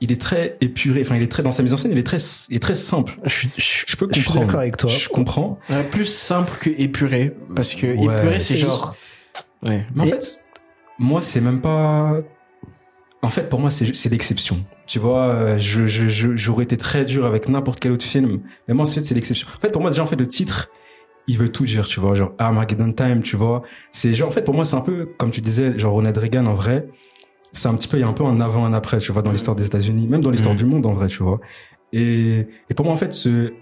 il est très épuré. Enfin, il est très dans sa mise en scène, il est très, il est très simple. Je, suis- je, Je peux je suis comprendre. d'accord avec toi. Je comprends. Plus simple que épuré, parce que Ouais, épuré, c'est genre, ouais. Mais en Et- fait, moi, c'est même pas. En fait, pour moi, c'est l'exception. Tu vois, euh, je je je- j'aurais été très dur avec n'importe quel autre film, mais moi, en fait, c'est l'exception. En fait, pour moi, déjà, en fait, le titre, il veut tout dire. Tu vois, genre Armageddon Time. Tu vois, c'est genre, en fait, pour moi, c'est un peu comme tu disais, genre Ronald Reagan en vrai. C'est un petit peu, il y a un peu un avant, un après. Tu vois, dans l'histoire des États-Unis, même dans l'histoire du monde en vrai. Tu vois. Et et pour moi, en fait, ce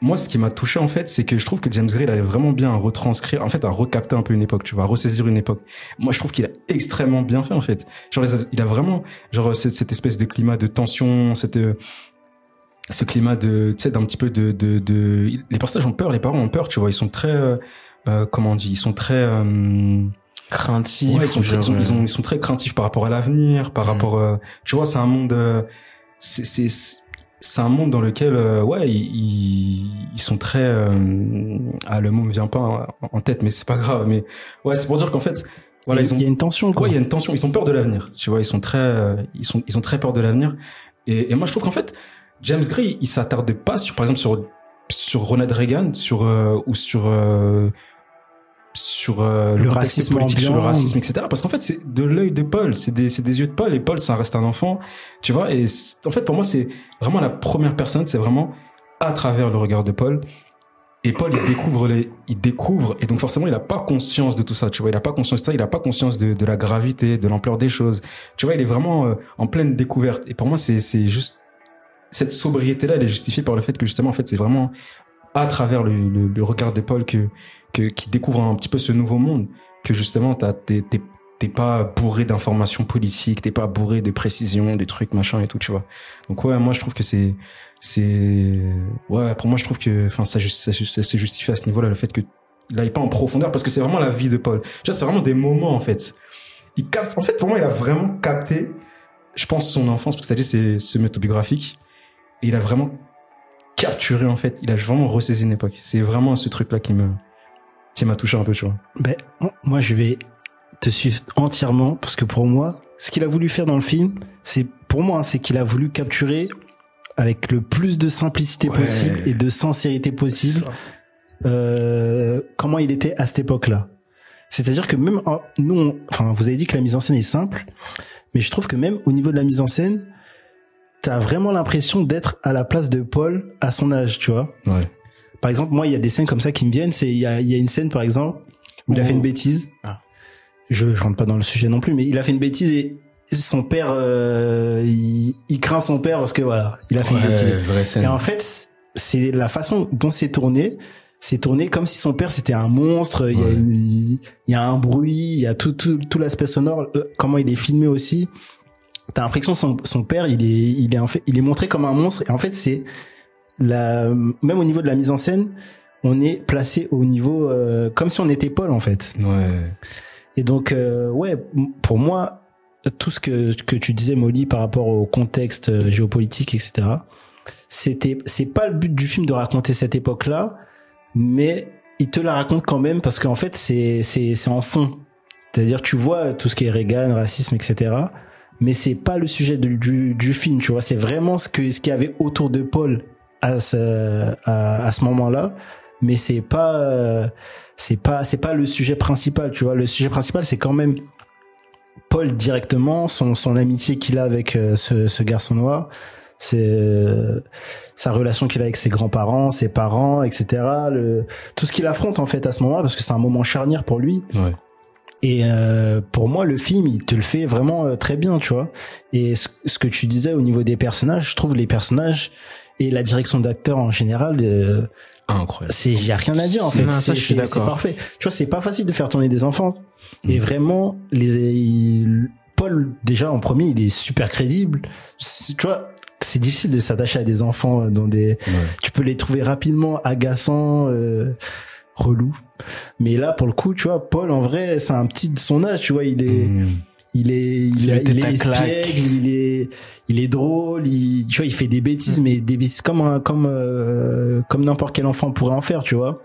moi, ce qui m'a touché, en fait, c'est que je trouve que James Gray, il arrive vraiment bien à retranscrire, en fait, à recapter un peu une époque, tu vois, à ressaisir une époque. Moi, je trouve qu'il a extrêmement bien fait, en fait. Genre, il a vraiment, genre, cette, cette espèce de climat de tension, cette, euh, ce climat de, tu sais, d'un petit peu de, de, de, les personnages ont peur, les parents ont peur, tu vois, ils sont très, euh, euh, comment on dit, ils sont très, euh, Craintif, Ouais, ils sont, très, ils, sont, ils, euh, ont- ils sont très craintifs par rapport à l'avenir, par Mm. rapport, euh, tu vois, c'est un monde, euh, c'est, c'est, un monde dans lequel, euh, ouais, ils, ils, sont très, euh, ah, le mot me vient pas en, tête, mais c'est pas grave, mais ouais, c'est pour dire qu'en fait, voilà, il, y ont, il y a une tension, quoi. Ouais, il y a une tension. Ils ont peur de l'avenir. Tu vois, ils sont très, euh, ils sont, ils ont très peur de l'avenir. Et, et moi, je trouve qu'en fait, James Gray, il s'attarde pas sur, par exemple, sur sur Ronald Reagan, sur euh, ou sur euh, sur euh, Le racisme politique, sur le racisme, etc. Parce qu'en fait, c'est de l'œil de Paul, c'est des, des yeux de Paul. Et Paul, ça reste un enfant, tu vois. Et en fait, pour moi, c'est vraiment la première personne. C'est vraiment à travers le regard de Paul. et Paul il découvre les il découvre et donc forcément il a pas conscience de tout ça tu vois il a pas conscience de ça il a pas conscience de, de la gravité de l'ampleur des choses tu vois il est vraiment euh, en pleine découverte et pour moi c'est c'est juste cette sobriété là elle est justifiée par le fait que justement en fait c'est vraiment à travers le, le, le regard de Paul que que qui découvre un petit peu ce nouveau monde que justement t'es t'es pas bourré d'informations politiques t'es pas bourré de précisions des trucs machin et tout tu vois. Donc ouais moi je trouve que c'est c'est ouais pour moi je trouve que enfin ça, ça, ça se justifie à ce niveau-là le fait que il aille pas en profondeur parce que c'est vraiment la vie de Paul. Tu vois c'est vraiment des moments en fait. Il capte en fait pour moi il a vraiment capté je pense son enfance parce que dit c'est semi-autobiographique et il a vraiment capturé en fait. Il a vraiment ressaisi une époque. C'est vraiment ce truc là qui me qui m'a touché un peu tu vois Ben, moi, je vais te suivre entièrement parce que pour moi, ce qu'il a voulu faire dans le film, c'est pour moi, hein, c'est qu'il a voulu capturer avec le plus de simplicité Ouais. possible et de sincérité possible euh, comment il était à cette époque-là. C'est-à-dire que même en- nous, on- enfin, vous avez dit que la mise en scène est simple, mais je trouve que même au niveau de la mise en scène, t'as vraiment l'impression d'être à la place de Paul à son âge, tu vois. ouais Par exemple, moi, il y a des scènes comme ça qui me viennent. C'est il y a, il y a une scène, par exemple, où il a Oh. fait une bêtise. Ah. Je, je rentre pas dans le sujet non plus, mais il a fait une bêtise et son père, euh, il, il craint son père parce que voilà, il a fait une bêtise. vraie scène Et en fait, c'est la façon dont c'est tourné. C'est tourné comme si son père c'était un monstre. Il y a Ouais. une- il y a un bruit, il y a tout tout, tout l'aspect sonore. euh, Comment il est filmé aussi. T'as l'impression que son, son père, il est il est en fait il est montré comme un monstre. Et en fait, c'est la même au niveau de la mise en scène, on est placé au niveau euh, comme si on était Paul en fait. ouais Et donc, euh, ouais, pour moi, tout ce que, que tu disais, Molly, par rapport au contexte euh, géopolitique, etc., c'était, c'est pas le but du film de raconter cette époque-là, mais il te la raconte quand même parce qu'en fait, c'est, c'est, c'est en fond. C'est-à-dire, tu vois tout ce qui est Reagan, racisme, etc., mais c'est pas le sujet du, du film, tu vois. C'est vraiment ce que, ce qu'il y avait autour de Paul à ce, à, à ce moment-là, mais c'est pas, euh, c'est pas c'est pas le sujet principal tu vois. Le sujet principal c'est quand même Paul directement son son amitié qu'il a avec euh, ce, ce garçon noir c'est euh, sa relation qu'il a avec ses grands-parents ses parents etc le tout ce qu'il affronte en fait à ce moment-là parce que c'est un moment charnière pour lui. Ouais. Et euh, pour moi, le film, il te le fait vraiment euh, très bien, tu vois. Et ce, ce que tu disais au niveau des personnages, je trouve les personnages et la direction d'acteur en général, euh, incroyable c'est y a rien à dire en fait. non, ça, C'est je suis d'accord. c'est parfait. Tu vois, c'est pas facile de faire tourner des enfants. Et Mm. vraiment, les Paul déjà en premier, il est super crédible. Tu vois, c'est difficile de s'attacher à des enfants euh, dans des. ouais Tu peux les trouver rapidement agaçants, euh, relous. Mais là, pour le coup, tu vois, Paul en vrai, c'est un petit de son âge. Tu vois, il est Mmh. Il est il, tête il est espiègle, il est il est drôle il tu vois il fait des bêtises mais des bêtises comme un comme euh, comme n'importe quel enfant pourrait en faire tu vois.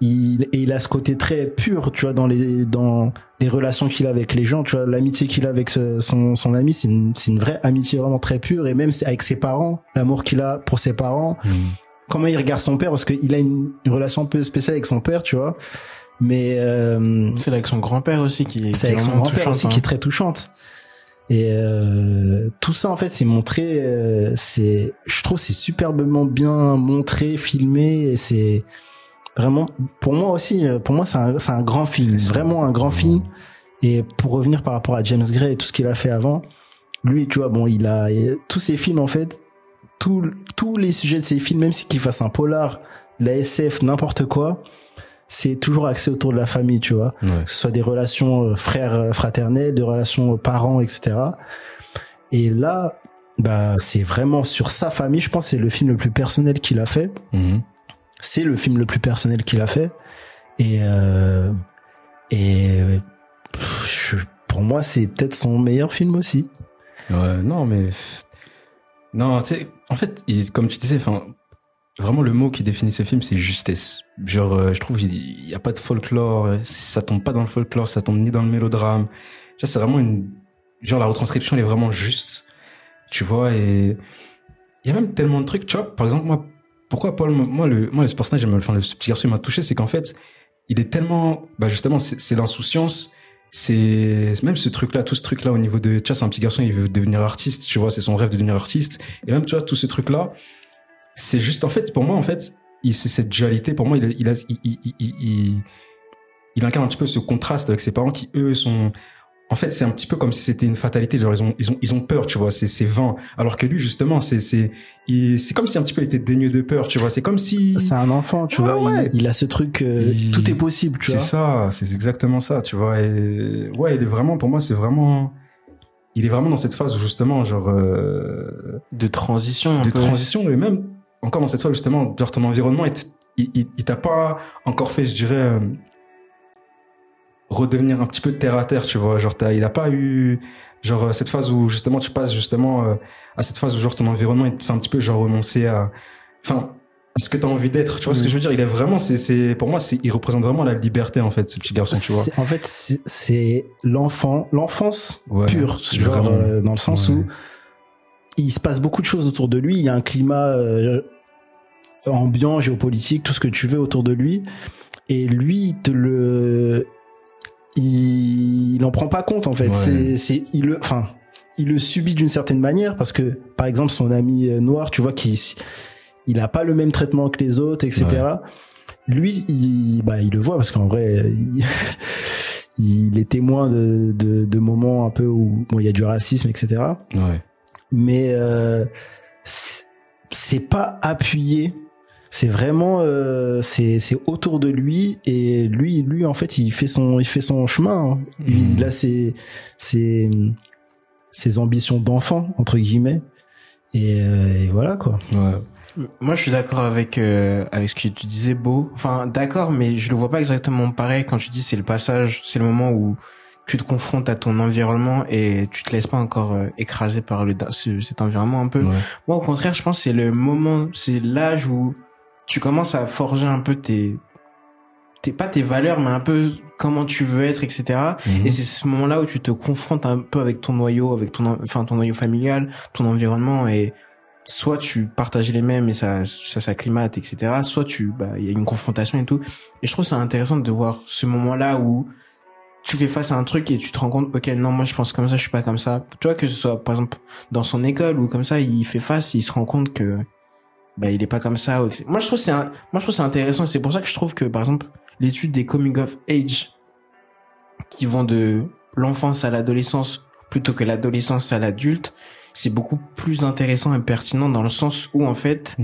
Il et il a ce côté très pur tu vois dans les dans les relations qu'il a avec les gens tu vois. L'amitié qu'il a avec ce- son son ami c'est une c'est une vraie amitié vraiment très pure. Et même avec ses parents l'amour qu'il a pour ses parents. Mmh. comment il regarde son père parce qu'il a une, une relation un peu spéciale avec son père tu vois mais euh, C'est avec son grand-père aussi qui, qui c'est avec est son grand-père aussi hein. qui est très touchante. Et euh, tout ça en fait c'est montré, euh, c'est, je trouve c'est superbement bien montré, filmé et c'est vraiment pour moi aussi, euh, pour moi c'est un, c'est un grand film, vraiment un grand film. Et pour revenir par rapport à James Gray et tout ce qu'il a fait avant, lui tu vois bon il a tous ses films en fait, tous tous les sujets de ses films même si qu'il fasse un polar, la SF, n'importe quoi, c'est toujours axé autour de la famille tu vois ouais que ce soit des relations euh, frères euh, fraternelles, des relations euh, parents, etc. Et là, bah, c'est vraiment sur sa famille. Je pense que c'est le film le plus personnel qu'il a fait. Mmh. C'est le film le plus personnel qu'il a fait. Et euh, et je- pour moi, c'est peut-être son meilleur film aussi. Ouais, non, mais non, tu sais, en fait, il- comme tu disais, enfin, vraiment le mot qui définit ce film, c'est justesse. Genre, euh, je trouve il y a pas de folklore, euh, ça tombe pas dans le folklore, ça tombe ni dans le mélodrame. C'est vraiment une, genre la retranscription, elle est vraiment juste, tu vois, et il y a même tellement de trucs, tu vois. Par exemple, moi, pourquoi Paul, moi le, moi le personnage, enfin le petit garçon m'a touché, c'est qu'en fait, il est tellement, bah justement, c'est l'insouciance c'est même ce truc là tout ce truc là au niveau de tu vois c'est un petit garçon il veut devenir artiste tu vois c'est son rêve de devenir artiste et même tu vois tout ce truc là c'est juste en fait pour moi en fait il c'est cette dualité. Pour moi, il a, il, a, il, il, il, il- il incarne un petit peu ce contraste avec ses parents qui eux sont. En fait, c'est un petit peu comme si c'était une fatalité. Genre, ils ont, ils ont, ils ont peur, tu vois. C'est, c'est vain. Alors que lui, justement, c'est, c'est, il- c'est comme si un petit peu il était dénué de peur, tu vois. C'est comme si. C'est un enfant, tu Ouais, vois. ouais. Il, il a ce truc, euh, Il- tout est possible, tu C'est vois. ça, c'est exactement ça, tu vois. Et ouais, il est vraiment, pour moi, c'est vraiment, il est vraiment dans cette phase où justement, genre, euh, De transition. un de peu. transition et même encore dans cette phase justement, genre ton environnement, il, il, t'a pas encore fait, je dirais, euh, redevenir un petit peu terre à terre, tu vois. Genre, il a pas eu, genre, euh, cette phase où justement tu passes justement euh, à cette phase où genre ton environnement, il te fait un petit peu genre renoncer à, enfin, à ce que t'as envie d'être. Tu vois ce que je veux dire? Il est vraiment, c'est, c'est, pour moi, c'est, il représente vraiment la liberté en fait, ce petit garçon, tu vois. En fait, c'est- l'enfant, l'enfance Ouais, pure, genre euh, dans le sens Ouais. où il se passe beaucoup de choses autour de lui. Il y a un climat euh, ambiant, géopolitique, tout ce que tu veux autour de lui, et lui il te le, il, il en prend pas compte en fait. Ouais. C'est, c'est, il le, enfin, il le subit d'une certaine manière parce que, par exemple, son ami euh, noir, tu vois, qui, il a pas le même traitement que les autres, etc. Lui, il, bah, il le voit parce qu'en vrai, il, [laughs] il est témoin de, de, de moments un peu où bon, il y a du racisme, etc. Ouais. Mais euh, c'est pas appuyé. C'est vraiment, euh, c'est c'est autour de lui et lui, lui en fait, il fait son, il fait son chemin. hein. Lui, Mhm. il a ses, ses, ses ambitions d'enfant entre guillemets. Et, euh, et voilà quoi. Ouais. Moi, je suis d'accord avec euh, avec ce que tu disais, Beau. Enfin, d'accord, mais je le vois pas exactement pareil quand tu dis c'est le passage, c'est le moment où tu te confrontes à ton environnement et tu te laisses pas encore euh, écraser par le ce- cet environnement un peu. Ouais. Moi, au contraire, je pense que c'est le moment, c'est l'âge où tu commences à forger un peu tes tes pas tes valeurs, mais un peu comment tu veux être, etc. Mhm. Et c'est ce moment-là où tu te confrontes un peu avec ton noyau, avec ton, en- enfin ton noyau familial, ton environnement, et soit tu partages les mêmes et ça, ça s'acclimate, etc. Soit tu, bah, il y a une confrontation et tout. Et je trouve ça intéressant de voir ce moment-là où tu fais face à un truc et tu te rends compte, ok, non, moi je pense comme ça, je suis pas comme ça. Tu vois que ce soit par exemple dans son école ou comme ça, il fait face, il se rend compte que bah il est pas comme ça. Moi je trouve c'est un- moi je trouve c'est intéressant. C'est pour ça que je trouve que par exemple l'étude des coming of age qui vont de l'enfance à l'adolescence plutôt que l'adolescence à l'adulte, c'est beaucoup plus intéressant et pertinent dans le sens où en fait.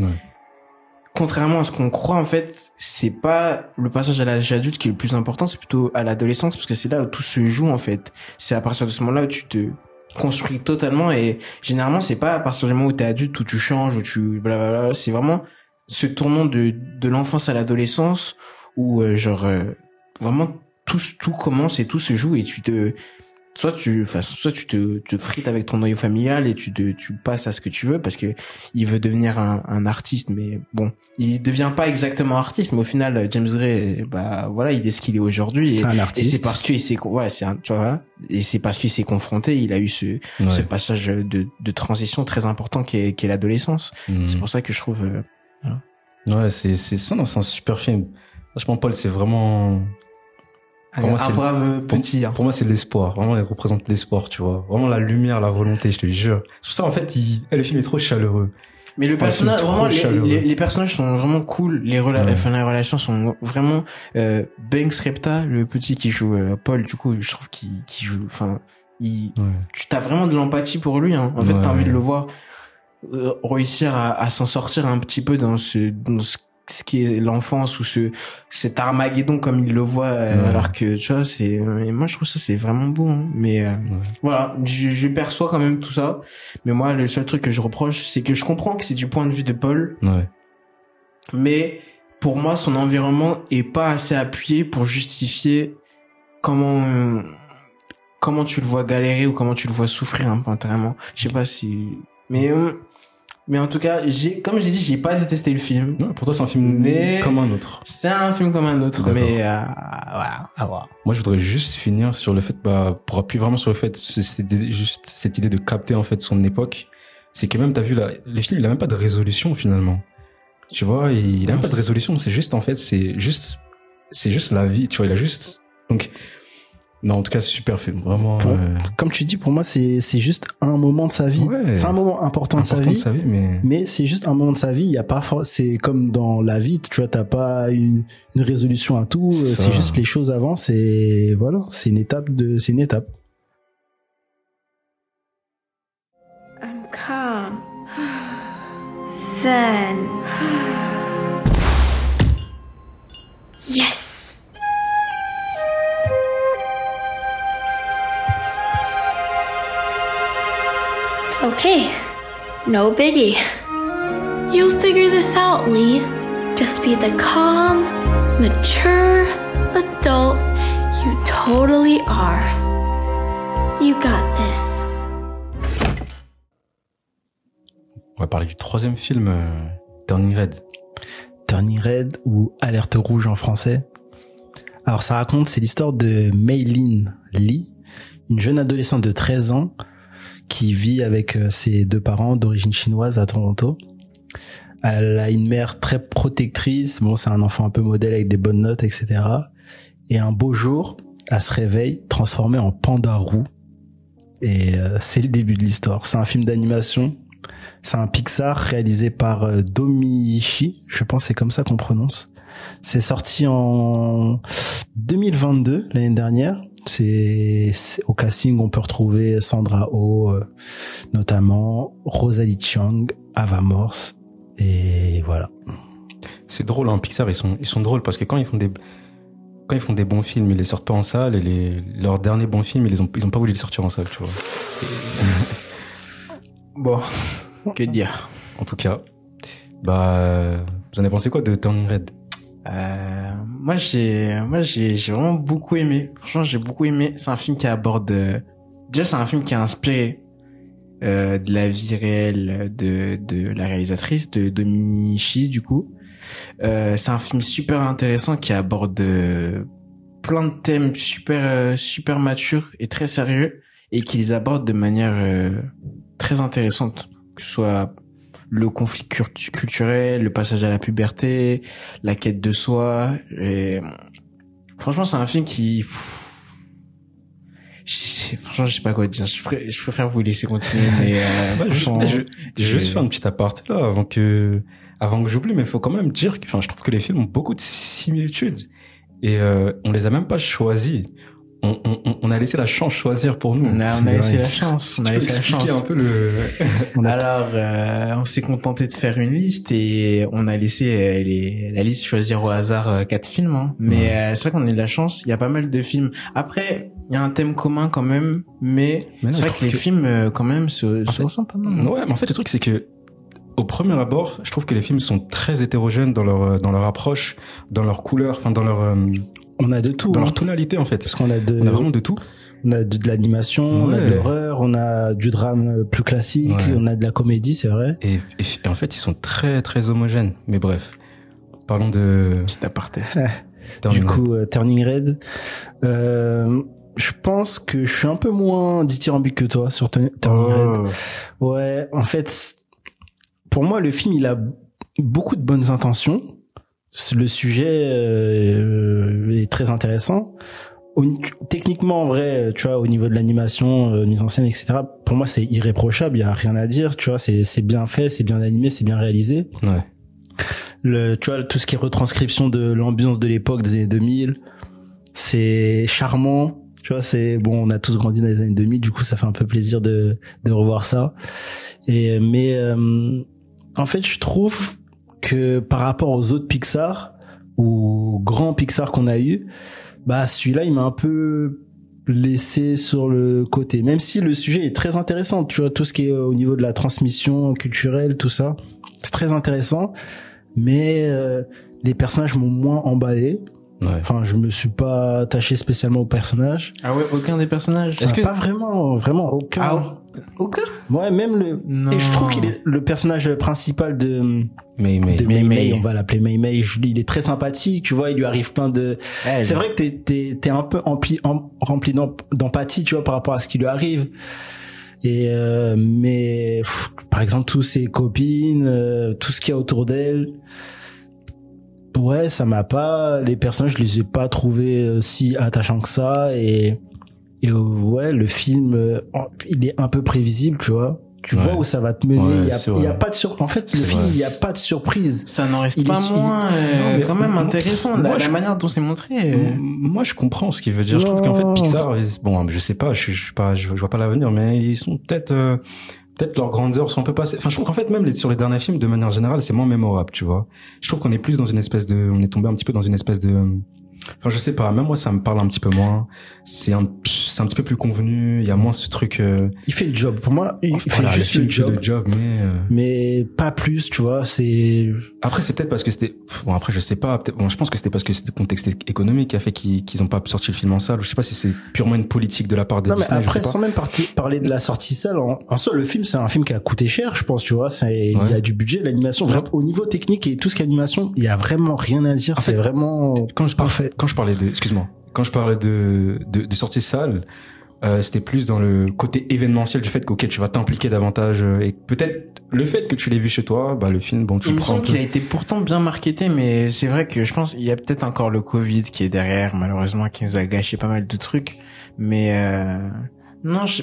Contrairement à ce qu'on croit en fait, c'est pas le passage à l'âge adulte qui est le plus important, c'est plutôt à l'adolescence parce que c'est là où tout se joue en fait. C'est à partir de ce moment-là où tu te construis totalement et généralement c'est pas à partir du moment où t'es adulte où tu changes où tu blablabla, c'est vraiment ce tournant de de l'enfance à l'adolescence où euh, genre euh, vraiment tout tout commence et tout se joue et tu te soit tu enfin soit tu te, te frites avec ton noyau familial et tu te tu passes à ce que tu veux parce que il veut devenir un, un artiste mais bon il devient pas exactement artiste mais au final James Gray bah voilà il est ce qu'il est aujourd'hui et, C'est un et artiste. c'est parce qu'il s'est ouais c'est un tu vois voilà. et c'est parce qu'il s'est confronté il a eu ce Ouais. ce passage de de transition très important qui est qui est l'adolescence Mhm. c'est pour ça que je trouve euh, Ouais, c'est, c'est, ça, c'est un super film. Franchement, Paul, c'est vraiment, Pour moi, c'est un le- brave petit hein. pour moi, c'est l'espoir. Vraiment, il représente l'espoir, tu vois. Vraiment la lumière, la volonté, je te jure. C'est pour ça, en fait, il, le film est trop chaleureux. Mais le Enfin, personnage, vraiment, les, chaleureux. les, les personnages sont vraiment cool. Les, rela Ouais. enfin, les relations sont vraiment. Euh, Banks Repta, le petit qui joue euh, Paul, du coup, je trouve qu'il joue. Enfin, il, Ouais. tu t'as vraiment de l'empathie pour lui. Hein. En fait, Ouais. t'as envie de le voir euh, réussir à, à s'en sortir un petit peu dans ce, dans ce, ce qui est l'enfance ou ce cet Armageddon comme il le voit. euh, Ouais. Alors que tu vois, c'est. Moi, je trouve ça c'est vraiment beau. Hein. Mais euh, voilà, je, je perçois quand même tout ça. Mais moi, le seul truc que je reproche, c'est que je comprends que c'est du point de vue de Paul, Ouais. mais pour moi, son environnement est pas assez appuyé pour justifier comment euh, comment tu le vois galérer ou comment tu le vois souffrir un peu intérieurement. Je sais pas si, mais euh, mais en tout cas, j'ai comme j'ai dit, j'ai pas détesté le film. Ouais, pour toi, c'est un film Mais- comme un autre. C'est un film comme un autre, mais euh, voilà, à voir. Moi, je voudrais juste finir sur le fait, bah, pour appuyer vraiment sur le fait, c'est c'est juste cette idée de capter, en fait, son époque. C'est que même, t'as vu, là, le film, il a même pas de résolution, finalement. Tu vois, il, il a Non, même pas de résolution. C'est juste, en fait, c'est juste, c'est juste la vie, tu vois, il a juste, donc, Non, en tout cas, super film. Vraiment. Pour- euh, Comme tu dis, pour moi, c'est c'est juste un moment de sa vie. Ouais. C'est un moment important, de sa important vie. de sa vie, mais. Mais c'est juste un moment de sa vie. Il y a pas, c'est comme dans la vie, tu vois, t'as pas une, une résolution à tout. C'est ça. juste les choses avancent et voilà, c'est une étape de, c'est une étape. I'm calm. [sighs] Zen. Okay, no biggie. You'll figure this out, Lee. Just be the calm, mature adult you totally are. You got this. On va parler du troisième film, euh, Turning Red. Turning Red ou Alerte Rouge en français. Alors ça raconte, c'est l'histoire de Maylin Lee, une jeune adolescente de 13 ans qui vit avec euh, ses deux parents d'origine chinoise à Toronto. Elle a une mère très protectrice, bon c'est un enfant un peu modèle avec des bonnes notes, etc. Et un beau jour, elle se réveille transformée en panda roux. Et euh, c'est le début de l'histoire. C'est un film d'animation c'est un Pixar réalisé par euh, Domichi, je pense c'est comme ça qu'on prononce. C'est sorti en 2022, l'année dernière. C'est au casting, on peut retrouver Sandra Oh, euh, notamment Rosalie Chiang, Ava Morse, et voilà. C'est drôle, hein, Pixar, ils sont, ils sont drôles parce que quand ils font des, quand ils font des bons films, ils les sortent pas en salle et les, leurs derniers bons films, ils les ont, ils ont pas voulu les sortir en salle, tu vois. [laughs] Bon, que dire? En tout cas, bah, vous en avez pensé quoi de Turning Red? Euh, moi j'ai moi j'ai j'ai vraiment beaucoup aimé. Franchement, j'ai beaucoup aimé. C'est un film qui aborde euh, déjà c'est un film qui est inspiré euh, de la vie réelle de de la réalisatrice de Domichi du coup. Euh, c'est un film super intéressant qui aborde euh, plein de thèmes super super matures et très sérieux et qui les aborde de manière très intéressante que ce soit le conflit cult- culturel, le passage à la puberté, la quête de soi. Et franchement, c'est un film qui. [laughs] franchement, je sais pas quoi dire. Je, pré- je préfère vous laisser continuer, mais euh, [laughs] Bah, je, je, je vais juste faire un petit aparté là avant que avant que j'oublie, mais il faut quand même dire que, enfin, je trouve que les films ont beaucoup de similitudes et euh, on les a même pas choisis. On, on, on- a laissé la chance choisir pour nous. On a- on a laissé la chance, on a laissé la chance. un peu le. [laughs] On a- Alors, euh, on s'est contenté de faire une liste et on a laissé euh, les, la liste choisir au hasard euh, quatre films. hein. Mais Ouais. euh, c'est vrai qu'on a de la chance. Il y a pas mal de films. Après, il y a un thème commun quand même, mais, c'est vrai que les que- films quand même se, se ressemblent pas mal. Ouais, mais en fait, le truc, c'est que, au premier abord, je trouve que les films sont très hétérogènes dans leur, dans leur approche, dans leur couleur, enfin, dans leur, On a de tout. dans hein. leur tonalité, en fait. Parce qu'on a de, On a vraiment de tout. on a de, de l'animation, on a de l'horreur, on a du drame plus classique, Ouais. on a de la comédie, c'est vrai. Et, et, et en fait, ils sont très, très homogènes. Mais bref. Parlons de Petit aparté. Turning [laughs] du Red. coup, euh, Turning Red. Euh, je pense que je suis un peu moins dithyrambique que toi sur Turn- Turning Red. Oh. Ouais, en fait, pour moi, le film, il a beaucoup de bonnes intentions. Le sujet euh, est très intéressant. Au- techniquement, en vrai, tu vois, au niveau de l'animation, euh, mise en scène, etc., pour moi, c'est irréprochable. Il y a rien à dire. Tu vois, c'est c'est bien fait, c'est bien animé, c'est bien réalisé. Ouais. Le, tu vois, tout ce qui est retranscription de l'ambiance de l'époque des années 2000, c'est charmant. Tu vois, c'est bon, on a tous grandi dans les années 2000, du coup, ça fait un peu plaisir de de revoir ça. Et mais euh, en fait, je trouve que par rapport aux autres Pixar, aux grands Pixar qu'on a eu, bah celui-là, il m'a un peu laissé sur le côté. Même si le sujet est très intéressant, tu vois, tout ce qui est au niveau de la transmission culturelle, tout ça, c'est très intéressant. Mais euh, les personnages m'ont moins emballé. Ouais. Enfin, je me suis pas attaché spécialement aux personnages. Ah ouais, aucun des personnages. Est-ce que pas vraiment, vraiment aucun. Ah, aucun Ouais, même le. Non. Et je trouve qu'il est le personnage principal de Mais, mais, de Mei Mei Mei, Mei. on va l'appeler Mei Mei. Je- Il est très sympathique, tu vois. Il lui arrive plein de. Elle. C'est vrai que t'es t'es t'es un peu empli, em- rempli d'em- d'empathie, tu vois, par rapport à ce qui lui arrive. Et euh, mais pff, par exemple tous ses copines, euh, tout ce qu'il y a autour d'elle. Ouais, ça m'a pas. Les personnages, je les ai pas trouvés euh, si attachants que ça. Et et euh, ouais, le film, euh, il est un peu prévisible, tu vois. Tu Ouais. vois où ça va te mener. Ouais, il y a, c'est il y a pas de sur, en fait, le film, vrai. il y a pas de surprise. Ça n'en reste Il pas est- moins euh, Non, mais quand même moi- intéressant moi, la, je- la manière dont c'est montré. euh. Moi, je comprends ce qu'il veut dire. Je trouve qu'en fait. Pixar, bon, je sais pas, je, je suis pas, je, je vois pas l'avenir, mais ils sont peut-être, euh, peut-être leurs grandes heures sont un peu passées. Enfin, je trouve qu'en fait, même les, sur les derniers films, de manière générale, c'est moins mémorable, tu vois. Je trouve qu'on est plus dans une espèce de, on est tombé un petit peu dans une espèce de, enfin, je sais pas, même moi, ça me parle un petit peu moins. C'est un, c'est un petit peu plus convenu. Il y a moins ce truc. Euh, Il fait le job. Pour moi, il voilà, fait juste le job. le job, mais. euh, Mais pas plus, tu vois. C'est Après, c'est peut-être parce que c'était. Bon, après, je sais pas. peut-être- Bon, je pense que c'était parce que c'était le contexte économique qui a fait qu'ils qu'ils ont pas sorti le film en salle. Je sais pas si c'est purement une politique de la part de non mais Disney. je après sais pas. sans même parler de la sortie salle en, en soi le film c'est un film qui a coûté cher je pense tu vois c'est il y a du budget l'animation au niveau technique et tout ce qui est animation il y a vraiment rien à dire En c'est vraiment quand je, quand, quand je parlais de, excuse-moi, quand je parlais de, de, de sortie salle, euh, c'était plus dans le côté événementiel du fait qu'ok tu vas t'impliquer davantage euh, et peut-être le fait que tu l'aies vu chez toi, bah le film, bon tu Il le me semble qu'il a été pourtant bien marketé, mais c'est vrai que je pense il y a peut-être encore le Covid qui est derrière, malheureusement, qui nous a gâché pas mal de trucs. Mais euh, non, je,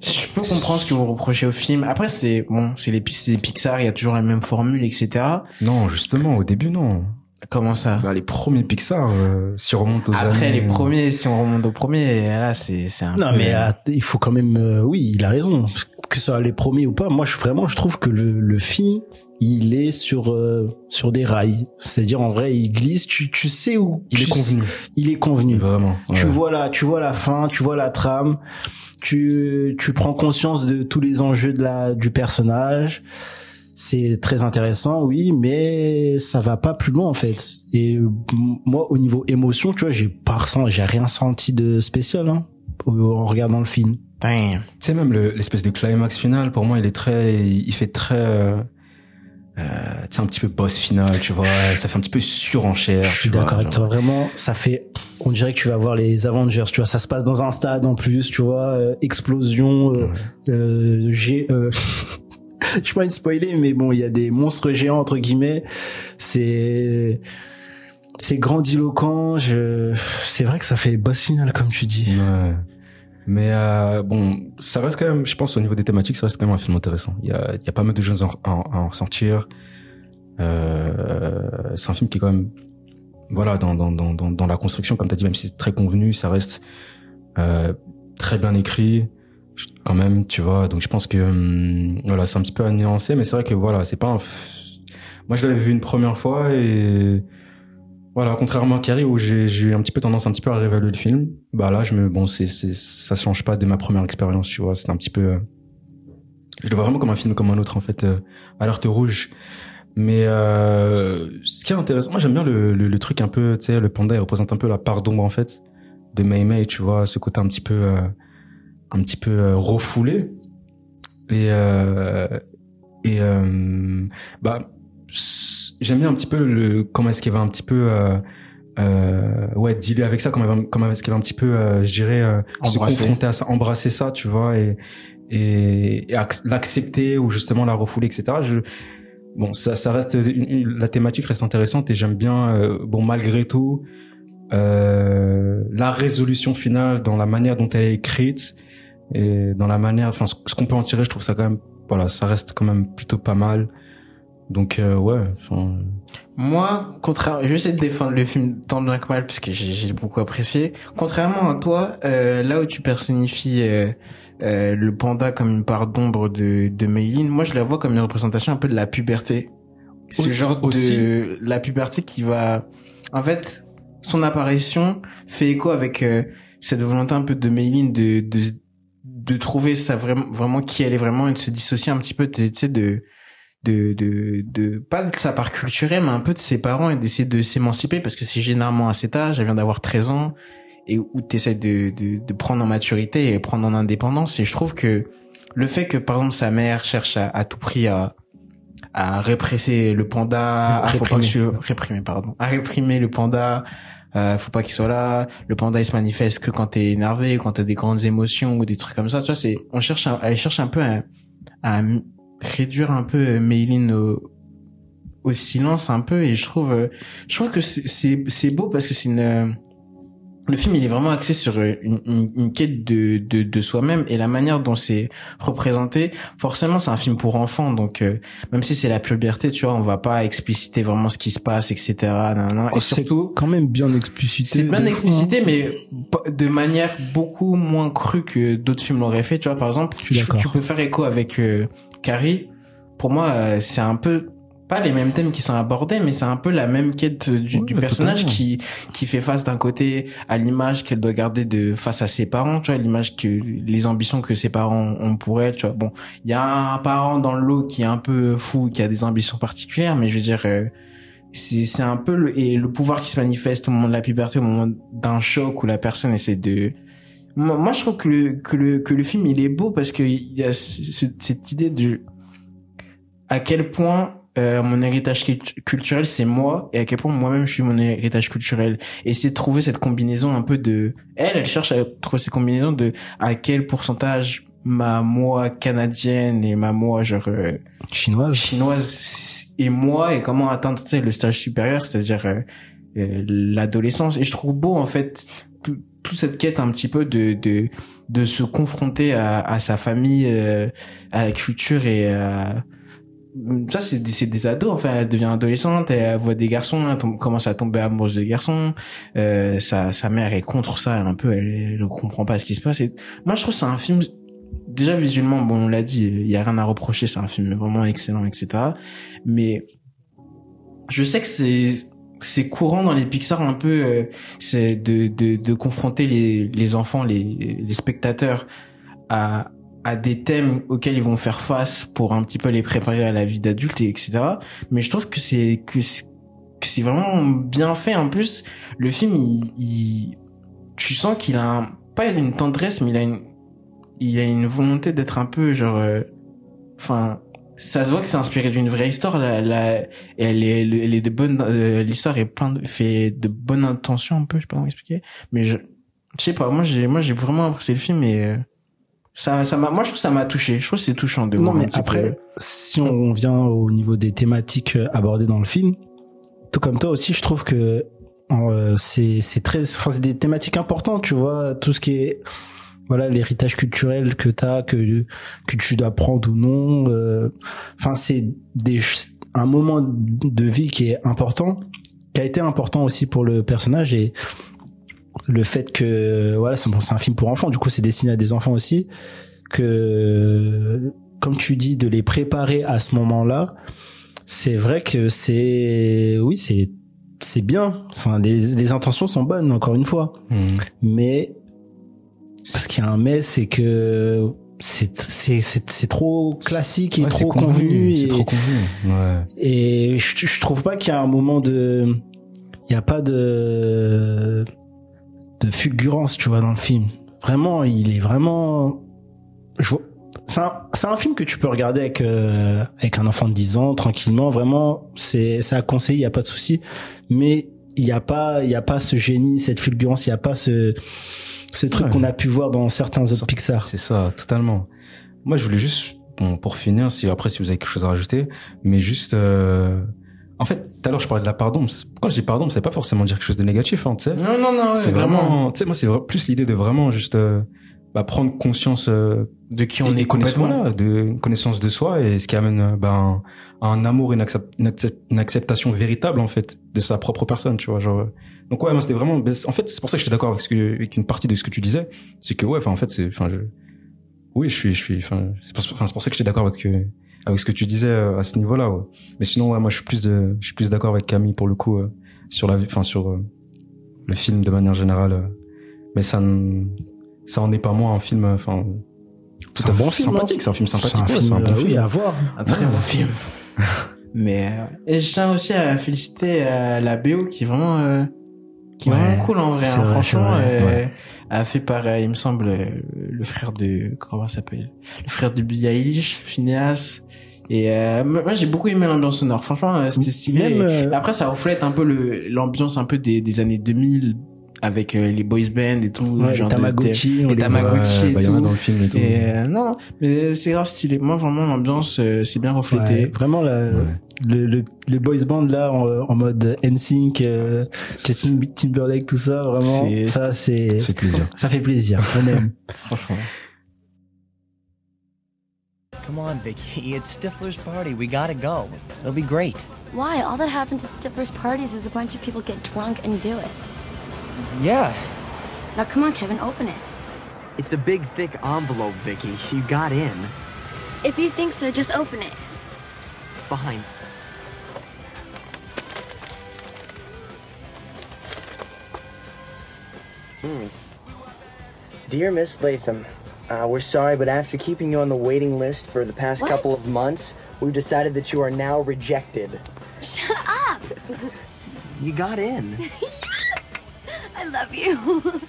je peux comprendre ce que vous reprochez au film. Après, c'est bon, c'est les, c'est les Pixar, il y a toujours la même formule, etc. Non, justement, au début non. Comment ça? Bah les premiers Pixar, euh, si on remonte aux Après années. les premiers, si on remonte aux premiers, là c'est c'est un non peu- mais euh, il faut quand même euh, oui il a raison que ce soit les premiers ou pas moi je vraiment je trouve que le, le film il est sur euh, sur des rails c'est-à-dire en vrai il glisse tu tu sais où Il est convenu. il est convenu Vraiment. Tu vois la, tu vois la fin, tu vois la trame, tu, tu prends conscience de tous les enjeux de la, du personnage. C'est très intéressant, oui, mais ça va pas plus loin en fait. Et euh, moi, au niveau émotion, tu vois, j'ai pas ressenti, j'ai rien senti de spécial hein, en regardant le film. Damn. Tu sais même le- l'espèce de climax final, pour moi, il est très, il fait très, euh, euh, sais un petit peu boss final, tu vois. Ça fait un petit peu surenchère. Je suis d'accord avec toi, vraiment. Ça fait, on dirait que tu vas voir les Avengers, tu vois. Ça se passe dans un stade en plus, tu vois, euh, explosion, euh, euh, j'ai, euh, [laughs] [laughs] je vais pas spoiler, mais bon, il y a des monstres géants entre guillemets. C'est, c'est grandiloquent. Je, c'est vrai que ça fait boss final comme tu dis. Ouais. Mais euh, bon, ça reste quand même, je pense au niveau des thématiques, ça reste quand même un film intéressant. Il y a, il y a pas mal de choses à, en- à en ressentir. Euh, c'est un film qui est quand même, voilà, dans dans dans dans, la construction, comme t'as dit, même si c'est très convenu, ça reste euh, très bien écrit, quand même, tu vois. Donc je pense que hum, voilà, c'est un petit peu à nuancer, mais c'est vrai que voilà, c'est pas. Un... Moi, je l'avais vu une première fois et voilà, contrairement à Carrie où j'ai eu un petit peu tendance un petit peu à réévaluer le film, bah là je me bon c'est ça change pas de ma première expérience, tu vois, c'est un petit peu je le vois vraiment comme un film comme un autre en fait euh, alerte rouge. Mais euh, ce qui est intéressant, moi j'aime bien le, le, le truc un peu, tu sais, le panda il représente un peu la part d'ombre en fait de Mei Mei, tu vois, ce côté un petit peu euh, un petit peu euh, refoulé. Et euh, et euh, bah j'aime bien un petit peu le comment est-ce qu'il va un petit peu euh, ouais dealer avec ça comment, comment est-ce qu'il va un petit peu euh, je dirais euh, se confronter à ça embrasser ça tu vois et et, et ac- l'accepter ou justement la refouler etc je bon ça ça reste une- une- la thématique reste intéressante et j'aime bien euh, bon malgré tout euh, la résolution finale dans la manière dont elle est écrite et dans la manière enfin ce, qu'on peut en tirer je trouve ça quand même voilà ça reste quand même plutôt pas mal donc euh, ouais enfin Moi, contrairement, je vais essayer de défendre le film tant bien que mal parce que j'ai beaucoup apprécié. Contrairement à toi, euh, là où tu personnifies euh, euh, le panda comme une part d'ombre de de Mayline, moi je la vois comme une représentation un peu de la puberté. Ce Aussi- genre aussi. de la puberté qui va, en fait, son apparition fait écho avec euh, cette volonté un peu de Mayline de de de trouver ça vraiment vraiment qui elle est vraiment et de se dissocier un petit peu, tu sais, de de, de, de, pas de sa part culturelle, mais un peu de ses parents et d'essayer de s'émanciper parce que c'est généralement à cet âge, elle vient d'avoir 13 ans et où tu essaies de, de, de prendre en maturité et prendre en indépendance. Et je trouve que le fait que, par exemple, sa mère cherche à, à tout prix à, à répresser le panda, à faut pas que tu le- réprimer, pardon, à réprimer le panda, euh, faut pas qu'il soit là. Le panda il se manifeste que quand t'es énervé, quand t'as des grandes émotions ou des trucs comme ça. Tu vois, c'est, on cherche, elle cherche un peu à, à réduire un peu Mayline au, au silence un peu et je trouve, euh, je trouve que c'est, c'est beau parce que c'est une, le film il est vraiment axé sur euh, une, une, une quête de, de, de soi-même et la manière dont c'est représenté forcément c'est un film pour enfants donc euh, même si c'est la puberté tu vois on va pas expliciter vraiment ce qui se passe etc nan, nan. Oh, et c'est surtout quand même bien explicité. c'est bien des explicité mais de manière beaucoup moins crue que d'autres films l'auraient fait tu vois par exemple tu peux faire écho avec euh, Carrie pour moi euh, c'est un peu pas les mêmes thèmes qui sont abordés mais c'est un peu la même quête du, du personnage qui qui fait face d'un côté à l'image qu'elle doit garder de face à ses parents tu vois l'image que les ambitions que ses parents ont pour elle tu vois. Bon il y a un parent dans le lot qui est un peu fou qui a des ambitions particulières mais je veux dire euh, c'est c'est un peu le, et le pouvoir qui se manifeste au moment de la puberté au moment d'un choc où la personne essaie de moi, moi, je trouve que le que le que le film il est beau parce que il y a ce- ce- cette idée de à quel point euh, mon héritage cult- culturel c'est moi et à quel point moi-même je suis mon héritage culturel et c'est de trouver cette combinaison un peu de elle elle cherche à trouver cette combinaison de à quel pourcentage ma moi canadienne et ma moi genre euh, chinoise. chinoise et moi et comment atteindre tu sais, le stage supérieur c'est-à-dire euh, euh, l'adolescence et je trouve beau en fait tout- toute cette quête un petit peu de de de se confronter à, à sa famille euh, à la culture et à ça c'est des, des ados enfin elle devient adolescente elle voit des garçons elle commence à tomber amoureuse des garçons. Euh, sa sa mère est contre ça un peu elle, elle ne comprend pas ce qui se passe. Moi je trouve c'est un film déjà visuellement bon on l'a dit il y a rien à reprocher c'est un film vraiment excellent etc mais je sais que c'est c'est courant dans les Pixar un peu euh, c'est de, de de confronter les les enfants les les spectateurs à à des thèmes auxquels ils vont faire face pour un petit peu les préparer à la vie d'adulte et etc mais je trouve que c'est que c'est vraiment bien fait. En plus le film il, il tu sens qu'il a un, pas une tendresse mais il a une il a une volonté d'être un peu genre euh, enfin ça se voit que c'est inspiré d'une vraie histoire la, elle est elle est de bonne euh, l'histoire est plein de fait de bonnes intentions un peu je sais pas comment expliquer. Mais je je sais pas moi j'ai moi j'ai vraiment apprécié le film et euh, ça ça m'a moi je trouve que ça m'a touché je trouve que c'est touchant de Non, voir un mais après, peu- si on vient au niveau des thématiques euh, abordées dans le film, tout comme toi aussi, je trouve que euh, c'est c'est très, enfin c'est des thématiques importantes, tu vois, tout ce qui est voilà l'héritage culturel que t'as, que que tu dois prendre ou non. euh, Enfin, c'est des un moment de vie qui est important, qui a été important aussi pour le personnage et le fait que voilà c'est un film pour enfants du coup c'est destiné à des enfants aussi que comme tu dis de les préparer à ce moment-là c'est vrai que c'est oui c'est c'est bien Enfin, les, les intentions sont bonnes encore une fois Mhm. mais parce qu'il y a un mais c'est que c'est c'est c'est trop classique et Ouais, trop convenu, c'est et, trop convenu. Ouais. et je, je trouve pas qu'il y a un moment de il y a pas de de fulgurance tu vois dans le film vraiment il est vraiment je vois c'est un, c'est un film que tu peux regarder avec euh, avec un enfant de 10 ans tranquillement vraiment c'est c'est à conseiller il y a pas de souci mais il y a pas il y a pas ce génie cette fulgurance il y a pas ce ce truc Ouais. qu'on a pu voir dans certains autres Pixar C'est ça, totalement. Moi, je voulais juste, bon, pour finir, si après si vous avez quelque chose à rajouter, mais juste, euh, en fait, tout à l'heure je parlais de la pardon. Quand je dis pardon, c'est pas forcément dire quelque chose de négatif, hein, tu sais. non non non ouais, c'est vraiment, tu sais, moi c'est plus l'idée de vraiment juste euh, bah, prendre conscience euh, de qui on et- est complètement voilà, de une connaissance de soi et ce qui amène euh, bah, un, un amour et une, accep- une accep- une acceptation véritable en fait de sa propre personne tu vois genre euh. donc ouais moi c'était vraiment ben, en fait c'est pour ça que j'étais d'accord avec ce que avec une partie de ce que tu disais c'est que ouais enfin en fait c'est enfin je oui je suis je suis enfin c'est pour, enfin, c'est pour ça que j'étais d'accord avec euh, avec ce que tu disais euh, à ce niveau là ouais. mais sinon ouais moi je suis plus de je suis plus d'accord avec Camille pour le coup euh, sur la vie enfin sur euh, le film de manière générale euh. mais ça ne ça en est pas moins un film euh, enfin C'est un bon film, sympathique hein. c'est un film sympathique c'est un ouais, un bon euh, film oui à voir un très bon film [laughs] mais euh, et je tiens aussi à féliciter euh, la BO qui est vraiment euh, qui est Ouais, vraiment cool en vrai, hein, vrai, franchement a fait par euh, il me semble euh, le frère de comment ça s'appelle? Le frère de Billie Eilish Phineas. Et euh, moi j'ai beaucoup aimé l'ambiance sonore. Franchement euh, c'était stylé. Même, euh, après ça reflète un peu le l'ambiance un peu des, des années 2000 avec euh, les boys band et tout Ouais, genre les de- Tamagotchi, de- les Tamagotchi et bah, tout. dans le film et tout. Et euh, non mais c'est grave stylé. Moi vraiment l'ambiance euh, c'est bien reflété. Ouais, vraiment la, Ouais. Le, le, le boys band là en, en mode NSYNC, euh, Justin Timberlake, tout ça, vraiment, ça c'est, Ça fait plaisir. ça fait plaisir, on aime. [laughs] Franchement. Come on, Vicky. It's Stifler's party. We gotta go. It'll be great. Why? All that happens at Stifler's parties is a bunch of people get drunk and do it. Yeah. Now come on, Kevin, open it. It's a big, thick envelope, Vicky. You got in. If you think so, just open it. Fine. Hmm. Dear Miss Latham, uh, we're sorry, but after keeping you on the waiting list for the past What? couple of months, we've decided that you are now rejected. Shut up! [laughs] You got in. [laughs] Yes! I love you. [laughs]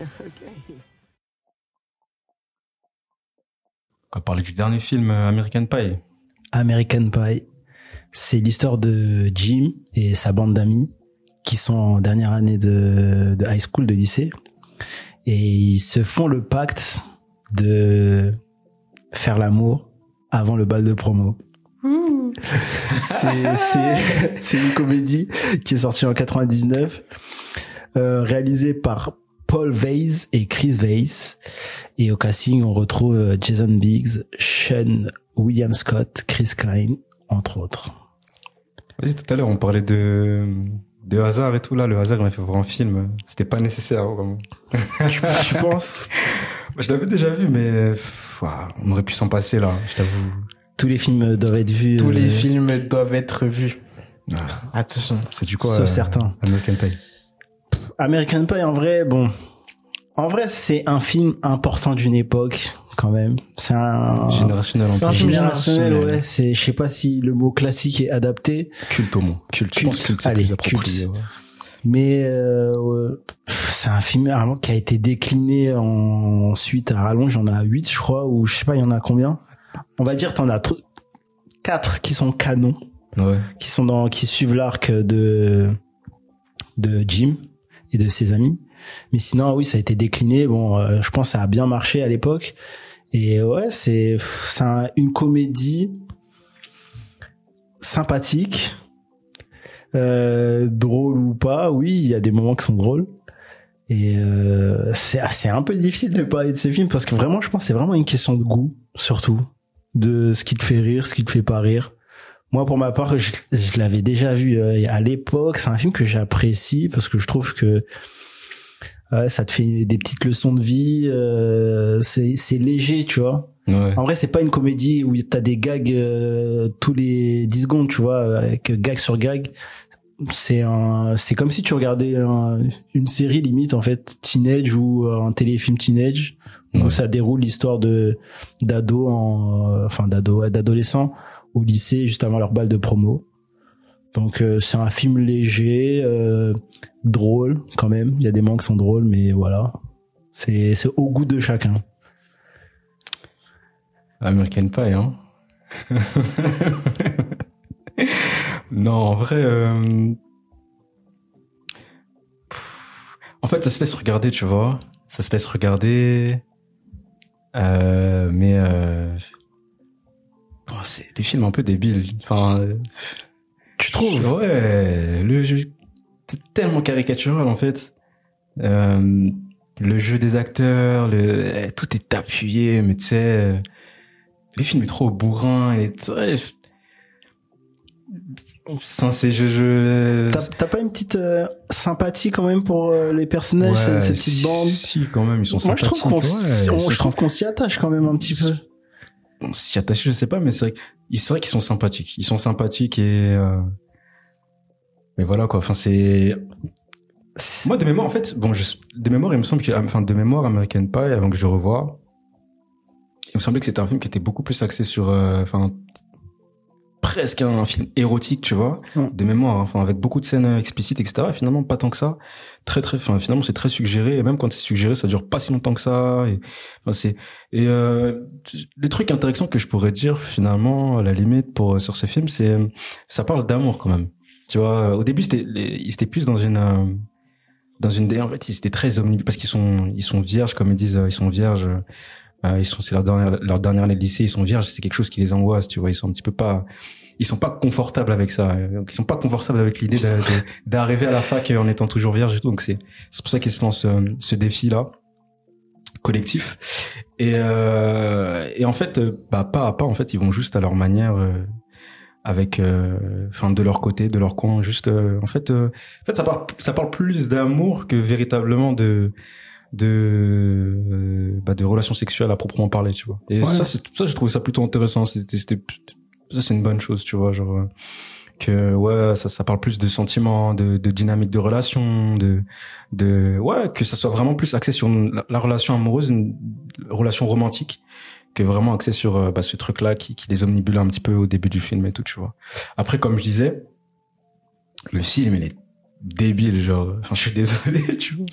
okay. On va parler du dernier film euh, American Pie. American Pie, c'est l'histoire de Jim et sa bande d'amis qui sont en dernière année de, high school, de lycée, et ils se font le pacte de faire l'amour avant le bal de promo. c'est une comédie qui est sortie en 99 euh, réalisée par Paul Weiss et Chris Weiss et au casting on retrouve euh, Jason Biggs, Sean William Scott, Chris Klein entre autres. Vas-y, tout à l'heure, on parlait de, de hasard et tout. Là, le hasard, il m'a fait voir un film. C'était pas nécessaire, vraiment. tu, tu [laughs] penses? Bah, Je l'avais déjà vu, mais on aurait pu s'en passer, là. Je t'avoue. Tous les films doivent être vus. Tous euh, les films doivent être vus. Ah, Attention. C'est du quoi Sauf euh, certains. American Pie? American Pie, en vrai, bon. En vrai, c'est un film important d'une époque, quand même. C'est un... Générationnel en C'est un plus. film générationnel, ouais. C'est, je sais pas si le mot classique est adapté, Culte au moins. Culte. Je Culte. pense que c'est Allez, plus approprié. culte. ouais. mais euh, c'est un film vraiment qui a été décliné en, ensuite à rallonge. Il y en a 8, je crois, ou je sais pas, il y en a combien? On va dire, t'en as tr- quatre qui sont canons. Ouais. qui sont dans qui suivent l'arc de de Jim et de ses amis mais sinon oui ça a été décliné. Bon euh, je pense que ça a bien marché à l'époque. Et ouais c'est c'est un- une comédie sympathique. Euh, drôle ou pas oui il y a des moments qui sont drôles. Et euh, c'est c'est un peu difficile de parler de ce film parce que vraiment je pense que c'est vraiment une question de goût surtout de ce qui te fait rire ce qui te fait pas rire. Moi, pour ma part, je, je l'avais déjà vu euh, à l'époque. C'est un film que j'apprécie parce que je trouve que ouais, ça te fait des petites leçons de vie. euh, c'est c'est léger, tu vois. Ouais. En vrai, c'est pas une comédie où t'as des gags euh, tous les 10 secondes, tu vois, avec gag sur gag. C'est un, c'est comme si tu regardais un- une série limite en fait, teenage ou un téléfilm teenage Ouais. où ça déroule l'histoire de d'ados en, euh, enfin d'ados, ouais, d'adolescents au lycée juste avant leur balle de promo. Donc euh, c'est un film léger, euh, drôle quand même. Il y a des moments qui sont drôles, mais voilà, c'est au goût de chacun. American Pie, hein. [laughs] non, en vrai, euh, en fait, ça se laisse regarder, tu vois. Ça se laisse regarder. Mais euh, bon, c'est des films un peu débiles. Enfin, Tu trouves Ouais, le jeu c'est tellement caricatural en fait. Euh, le jeu des acteurs, le eh, tout est appuyé, mais tu sais, euh, le film est trop bourrin, il est très sans ces jeux, jeux... T'as pas une petite euh, sympathie quand même pour euh, les personnages, Ouais, ces, petites si, bandes Si, quand même, ils sont Moi, je sympathiques. trouve qu'on s- ouais, je trouve qu'on s'y attache quand même un petit peu. on s'y attache, je sais pas, mais c'est vrai, que- c'est vrai qu'ils sont sympathiques. Ils sont sympathiques et, euh, mais voilà quoi. Enfin, c'est moi de mémoire en fait. Bon, je... de mémoire, il me semble que, enfin, de mémoire, American Pie, avant que je revoie, il me semblait que c'était un film qui était beaucoup plus axé sur, euh, enfin, presque un film érotique, tu vois, Mm. de mémoire, hein, enfin, avec beaucoup de scènes explicites, etc. Et finalement, pas tant que ça. Très, très, enfin, finalement, c'est très suggéré. Et même quand c'est suggéré, ça dure pas si longtemps que ça. Et, enfin, c'est, et euh, les trucs intéressants que je pourrais dire finalement, à la limite, pour sur ce film, c'est, ça parle d'amour quand même. Tu vois, au début, c'était, ils étaient plus dans une, euh, dans une, en fait, ils étaient très omnibus parce qu'ils sont, ils sont vierges, comme ils disent, euh, ils sont vierges. Euh, ils sont, c'est leur dernière, leur dernière année de lycée, ils sont vierges, c'est quelque chose qui les angoisse, tu vois. Ils sont un petit peu pas, ils sont pas confortables avec ça. Donc, ils sont pas confortables avec l'idée d'arriver à la fac en étant toujours vierge et tout. Donc c'est, c'est pour ça qu'ils se lancent euh, ce défi-là collectif. Et, euh, et en fait, euh, bah, pas à pas, en fait, ils vont juste à leur manière, euh, avec, euh, enfin, de leur côté, de leur coin, juste, euh, en fait, euh, en fait, ça parle, ça parle plus d'amour que véritablement de, de, bah, de relations sexuelles à proprement parler, tu vois. Et Ouais. ça, c'est, ça, j'ai trouvé ça plutôt intéressant. C'était, ça, c'est une bonne chose, tu vois, genre. euh, que ouais ça ça parle plus de sentiments de, de dynamique de relation de de ouais que ça soit vraiment plus axé sur la, la relation amoureuse une relation romantique que vraiment axé sur euh, bah, ce truc là qui, qui les omnibule un petit peu au début du film et tout tu vois après comme je disais le film il est débile genre [laughs] enfin je suis désolé [laughs] tu vois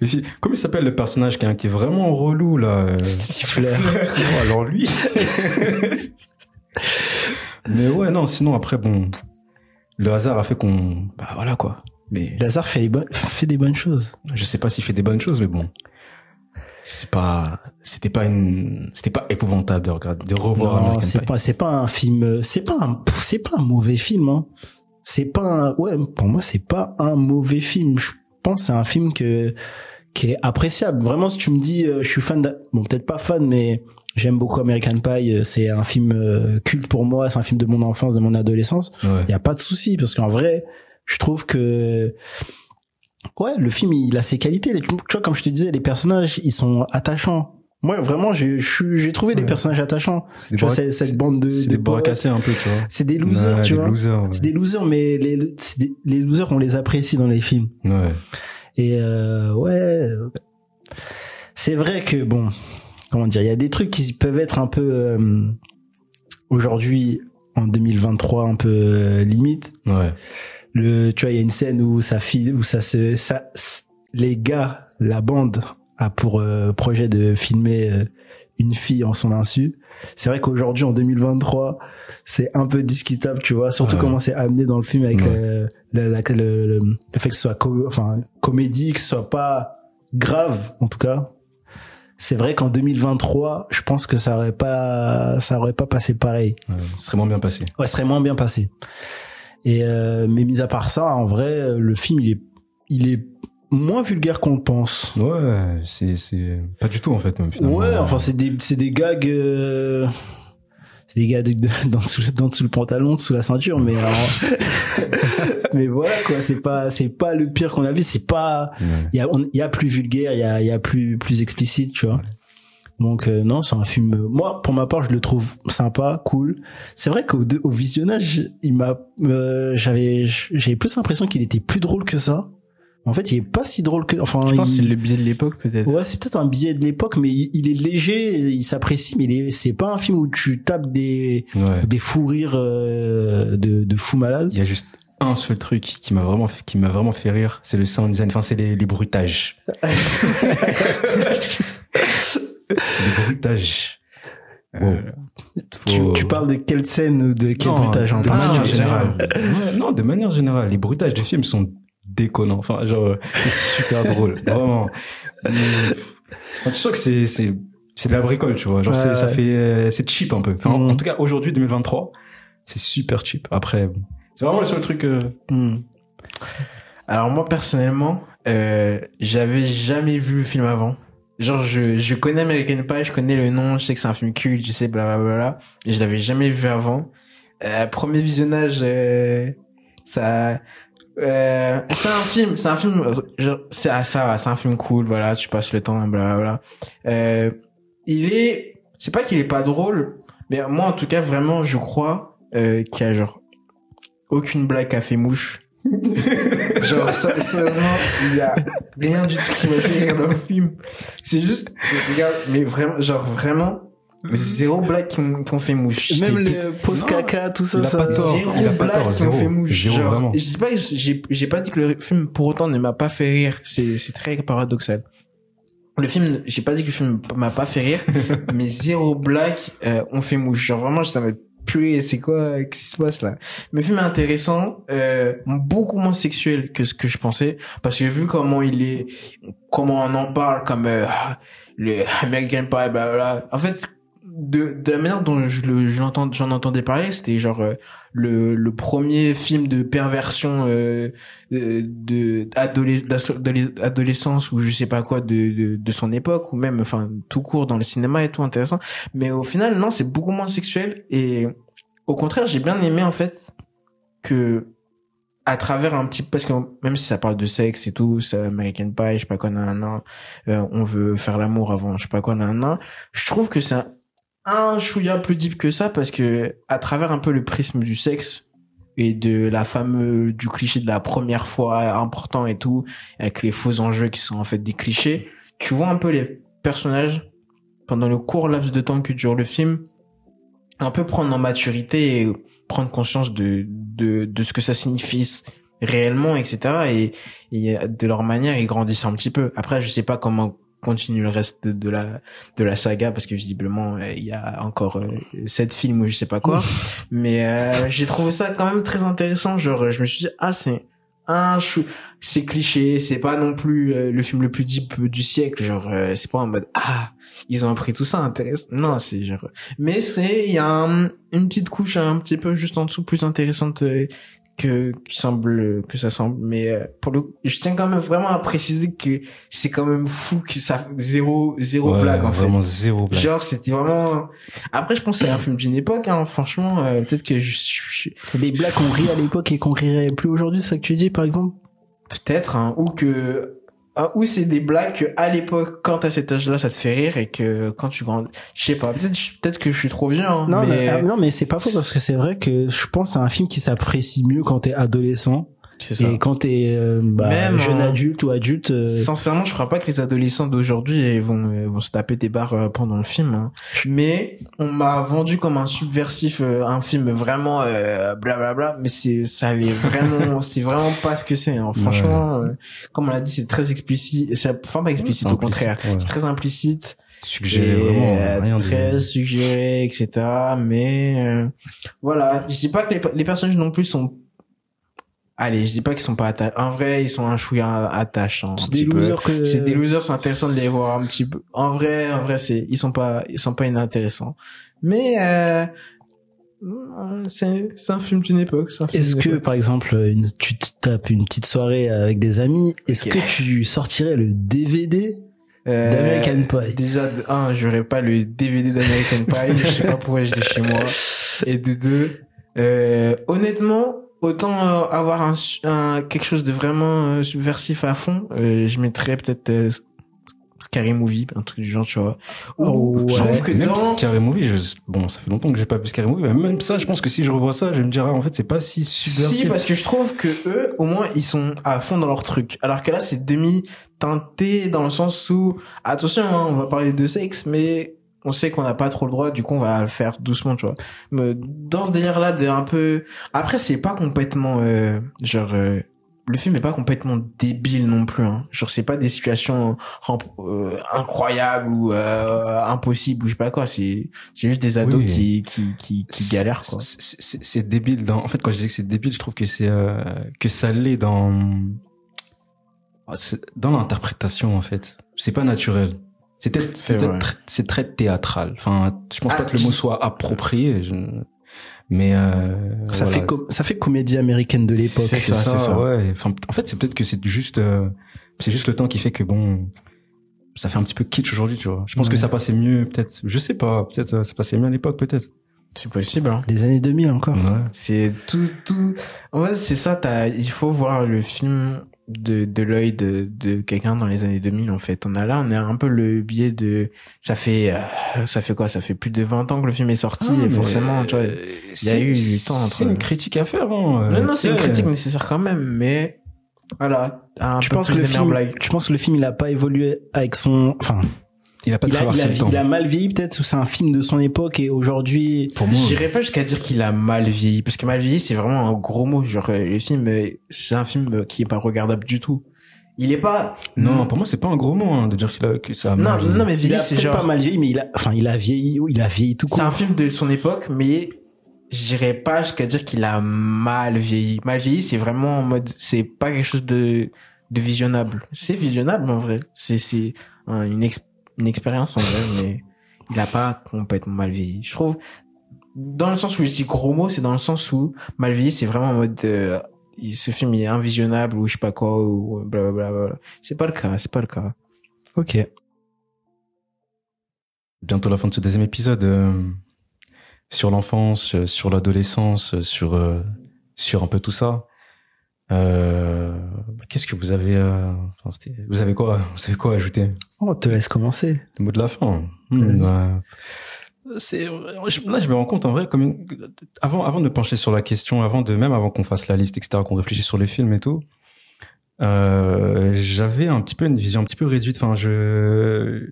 le film comment il s'appelle le personnage qui est, qui est vraiment relou là euh, [laughs] Stifler. Oh, alors lui mais ouais non sinon après bon le hasard a fait qu'on bah voilà quoi mais Lazare fait, les bonnes- fait des bonnes choses. je sais pas s'il fait des bonnes choses mais bon c'est pas c'était pas une c'était pas épouvantable de regarder de revoir Non, American Pie. pas, c'est pas un film, c'est pas un, c'est pas un mauvais film, hein. C'est pas un, ouais, pour moi, c'est pas un mauvais film. Je pense que c'est un film que, qui est appréciable. Vraiment, si tu me dis, euh, je suis fan de, bon, peut-être pas fan, mais j'aime beaucoup American Pie. euh, C'est un film euh, culte pour moi. C'est un film de mon enfance, de mon adolescence. Ouais. Il y a pas de souci parce qu'en vrai, je trouve que ouais, le film il a ses qualités. Tu vois, comme je te disais, les personnages ils sont attachants. Moi, vraiment, j'ai trouvé Ouais. personnages attachants. des Tu vois, cette, bande de, c'est de des bras cassés un peu tu vois C'est des losers, Ouais, tu des vois. ouais. C'est des losers, mais les, des- les losers, on les apprécie dans les films. ouais Et euh, ouais, c'est vrai que bon, comment dire, il y a des trucs qui peuvent être un peu euh, aujourd'hui en 2023 un peu euh, limite. ouais Le, tu vois, il y a une scène où ça file, où ça se, ça, les gars, la bande a pour euh, projet de filmer euh, une fille en son insu. C'est vrai qu'aujourd'hui, en 2023, c'est un peu discutable, tu vois. Surtout Ouais. comment c'est amené dans le film avec Ouais. euh, la- la- le, le, le fait que ce soit enfin, comédie, que ce soit pas grave, en tout cas. C'est vrai qu'en 2023, je pense que ça aurait pas, ça aurait pas passé pareil. ouais. ce serait moins bien passé Ouais, ce serait moins bien passé. Et euh, mais mis à part ça, en vrai, le film il est il est moins vulgaire qu'on le pense. ouais c'est c'est pas du tout en fait même Ouais, enfin c'est des c'est des gags euh, c'est des gags de, de- [laughs] dans dessous dans dessous le pantalon, sous la ceinture, mais alors- [laughs] mais voilà quoi, c'est pas c'est pas le pire qu'on a vu, c'est pas Ouais. il y a on- il y a plus vulgaire, il y a y a plus plus explicite, tu vois. Donc euh, non, c'est un film. euh, Moi, pour ma part, je le trouve sympa, cool. C'est vrai qu'au au visionnage, il m'a, euh, j'avais, j'avais plus l'impression qu'il était plus drôle que ça. En fait, il est pas si drôle que. Enfin, Je pense il- c'est le biais de l'époque, peut-être. Ouais, c'est peut-être un billet de l'époque, mais il, il est léger, il s'apprécie, mais il est, c'est pas un film où tu tapes des ouais des fous rires euh, de de fous malades. il y a juste un seul truc qui m'a vraiment fait- qui m'a vraiment fait rire c'est le sound design enfin c'est les, les bruitages [laughs] les bruitages Bon. Tu, Faut- tu parles de quelle scène ou de quel Non, bruitage en de particulier? manière générale. Ouais, non, de manière générale, les bruitages du film sont déconnants. Enfin, genre, euh, c'est super drôle, [laughs] vraiment. Mais, pff, enfin, tu sens que c'est c'est c'est de la bricole, tu vois. Genre, Ouais, ça fait euh, c'est cheap un peu. Enfin, en- en, tout cas, aujourd'hui, 2023, c'est super cheap. Après, bon, c'est vraiment le seul truc. euh, Hmm. Alors moi personnellement, euh, j'avais jamais vu le film avant. Genre je, je connais American Pie, je connais le nom, je sais que c'est un film culte, je sais blablabla, je l'avais jamais vu avant. Euh, premier visionnage, euh, ça, euh, c'est un film, c'est un film, c'est ah, ça, c'est un film cool, voilà, tu passes le temps, blablabla. Euh, il est, c'est pas qu'il est pas drôle, mais moi en tout cas vraiment je crois euh, qu'il y a genre aucune blague a fait mouche. [laughs] Genre, sé- sérieusement, il y a rien du tout qui m'a fait rire dans le film. C'est juste, regarde, mais vraiment, genre vraiment, zéro blague qui ont, fait mouche. Même J'étais le post Non, caca, tout ça, il a ça. pas tort. Zéro il a pas blague qui ont fait mouche. Zéro, Genre, vraiment. je sais pas, j'ai, j'ai pas dit que le film pour autant ne m'a pas fait rire. C'est, c'est très paradoxal. Le film, j'ai pas dit que le film m'a pas fait rire, [laughs] mais zéro blague euh, ont fait mouche. Genre vraiment, en mode, purée, c'est quoi, qu'est-ce qui se passe là? Mais le film est intéressant, euh, beaucoup moins sexuel que ce que je pensais, parce que vu comment il est, comment on en parle comme euh, le American Pie, blablabla. En fait, de, de la manière dont je le, je l'entends, j'en entendais parler, c'était genre euh, le, le premier film de perversion euh, de, de d'ado- adolescence ou je sais pas quoi de, de, de son époque ou même enfin tout court dans le cinéma et tout intéressant. Mais au final, non, c'est beaucoup moins sexuel et au contraire, j'ai bien aimé en fait que à travers un petit parce que même si ça parle de sexe et tout, c'est American Pie, je sais pas quoi, nanana, euh, on veut faire l'amour avant, je sais pas quoi, nanana, je trouve que c'est un, chouïa plus deep que ça parce que à travers un peu le prisme du sexe et de la fameuse du cliché de la première fois important et tout avec les faux enjeux qui sont en fait des clichés tu vois un peu les personnages pendant le court laps de temps que dure le film un peu prendre en maturité et prendre conscience de de, de ce que ça signifie réellement etc et, et de leur manière ils grandissent un petit peu. Après je sais pas comment continue le reste de, de la de la saga parce que visiblement euh, il y a encore euh, sept films ou je sais pas quoi. Mais euh, j'ai trouvé ça quand même très intéressant. Genre je me suis dit ah c'est un chou c'est cliché c'est pas non plus euh, le film le plus deep du siècle. Genre euh, c'est pas en mode ah ils ont appris tout ça intéressant non c'est genre mais c'est il y a un- une petite couche un petit peu juste en dessous plus intéressante euh, que qui semble que ça semble mais euh, pour le je tiens quand même vraiment à préciser que c'est quand même fou que ça zéro zéro Ouais, blague en fait vraiment zéro blague. genre c'était vraiment après je pense que c'est un film d'une époque hein franchement euh, peut-être que je, je- je- C'est des blagues qu'on rit à l'époque et qu'on rirait plus aujourd'hui, c'est ça que tu dis, par exemple? peut-être hein, ou que ah, ou c'est des blagues que à l'époque quand t'as cet âge-là ça te fait rire et que quand tu grandis je sais pas peut-être peut-être que je suis trop vieux hein, Non, mais mais, ah, non, mais c'est pas faux parce que c'est vrai que je pense c'est un film qui s'apprécie mieux quand t'es adolescent ça et quand t'es euh, bah, Même jeune adulte ou adulte. euh, Sincèrement, je crois pas que les adolescents d'aujourd'hui vont euh, vont se taper des barres euh, pendant le film. hein. Mais on m'a vendu comme un subversif, euh, un film vraiment euh, blablabla. Mais c'est ça l'est [laughs] vraiment, c'est vraiment pas ce que c'est. hein. Franchement, euh, comme on l'a dit, c'est très explicite. C'est enfin pas explicite, au contraire, ouais. c'est très implicite. Suggéré, vraiment, rien très de... suggéré, etc. Mais euh, voilà, je dis pas que les, les personnages non plus sont. Allez, je dis pas qu'ils sont pas attachants. En vrai, ils sont un chouïa attachants. un c'est des losers que. C'est des losers, c'est intéressant de les voir un petit peu. En vrai, en vrai, c'est ils sont pas ils sont pas inintéressants. Mais euh, c'est c'est un film d'une époque. Est-ce que, époque. par exemple, une- tu tapes une petite soirée avec des amis, est-ce que tu sortirais le DVD Euh, d'American Pie? Déjà de un, j'aurais pas le DVD d'American Pie. je sais pas pourquoi je l'ai chez moi. Et de deux, euh, honnêtement, autant euh, avoir un, un quelque chose de vraiment euh, subversif à fond, euh, je mettrais peut-être euh, Scary Movie, un truc du genre, tu vois. Ou Oh, je ouais. trouve que même dans Scary Movie, je... bon, ça fait longtemps que j'ai pas vu Scary Movie, mais même ça, je pense que si je revois ça, je vais me dire, ah, en fait, c'est pas si subversif. Si, parce que je trouve que eux, au moins, ils sont à fond dans leur truc. Alors que là, c'est demi teinté dans le sens où, attention, hein, on va parler de sexe, mais on sait qu'on n'a pas trop le droit, du coup, on va le faire doucement, tu vois. Mais dans ce délire-là, de un peu, après, c'est pas complètement, euh, genre, euh, le film est pas complètement débile non plus, hein. Genre, c'est pas des situations euh, incroyables ou euh, impossibles ou je sais pas quoi. C'est, c'est juste des ados Oui. qui, qui, qui, qui galèrent, quoi. C'est- C'est c'est débile dans. En fait, quand je dis que c'est débile, je trouve que c'est euh, que ça l'est dans dans l'interprétation en fait. C'est pas naturel. C'est peut-être C'est très- théâtral. Enfin, je pense Ah, pas que le mot soit approprié. je- Mais euh, Ça voilà. fait ça fait comédie américaine de l'époque. C'est c'est ça, ça, c'est ça. ouais. Enfin, en fait, c'est peut-être que c'est juste euh, c'est juste le temps qui fait que bon ça fait un petit peu kitsch aujourd'hui, tu vois. Je pense Ouais. que ça passait mieux peut-être. Je sais pas, peut-être euh, ça passait mieux à l'époque peut-être. C'est possible, hein. Les années 2000 encore. Ouais. C'est tout, tout. En fait, c'est ça. T'as, il faut voir le film de, de l'œil de, de quelqu'un dans les années 2000. En fait, on a là, on a un peu le biais de. Ça fait, euh, ça fait quoi? Ça fait plus de 20 ans que le film est sorti. Ah, et mais, forcément, tu vois. il y a eu du temps entre- C'est une critique à faire, hein. non, non, c'est une critique nécessaire quand même, mais voilà. Un Tu peu penses plus que le film, tu penses que le film il a pas évolué avec son, enfin, Il a pas il a, il, traversé a, le temps. il a mal vieilli peut-être ou c'est un film de son époque et aujourd'hui. Pour moi, J'irais pas jusqu'à dire qu'il a mal vieilli, parce que mal vieilli, c'est vraiment un gros mot. Genre, euh, le film, euh, c'est un film euh, qui est pas regardable du tout. Il est pas. non, pour moi, c'est pas un gros mot hein, de dire qu'il a que ça a Non, mal vieilli. non, mais Il vieilli, a c'est genre. pas mal vieilli, mais il a, enfin, il a vieilli, il a vieilli tout C'est un film de son époque, mais je dirais pas jusqu'à dire qu'il a mal vieilli. Mal vieilli, c'est vraiment en mode, c'est pas quelque chose de, de visionnable. C'est visionnable en vrai. C'est, c'est un- une, ex- une expérience en vrai, mais il a pas complètement mal vieilli. Je trouve, dans le sens où je dis gros mots, c'est dans le sens où mal vieilli, c'est vraiment en mode, euh, ce film il est invisionnable ou je sais pas quoi ou blablabla. Bla, c'est pas le cas, c'est pas le cas. Ok. bientôt la fin de ce deuxième épisode euh, sur l'enfance, euh, sur l'adolescence, euh, sur euh, sur un peu tout ça. Euh, Qu'est-ce que vous avez euh, enfin, c'était- Vous avez quoi Vous avez quoi à ajouter? On te laisse commencer. Le mot de la fin. Hmm, bah, c'est là je me rends compte en vrai comme une- avant avant de me pencher sur la question, avant de même avant qu'on fasse la liste etc, qu'on réfléchisse sur les films et tout. Euh, j'avais un petit peu une vision un petit peu réduite. Enfin, je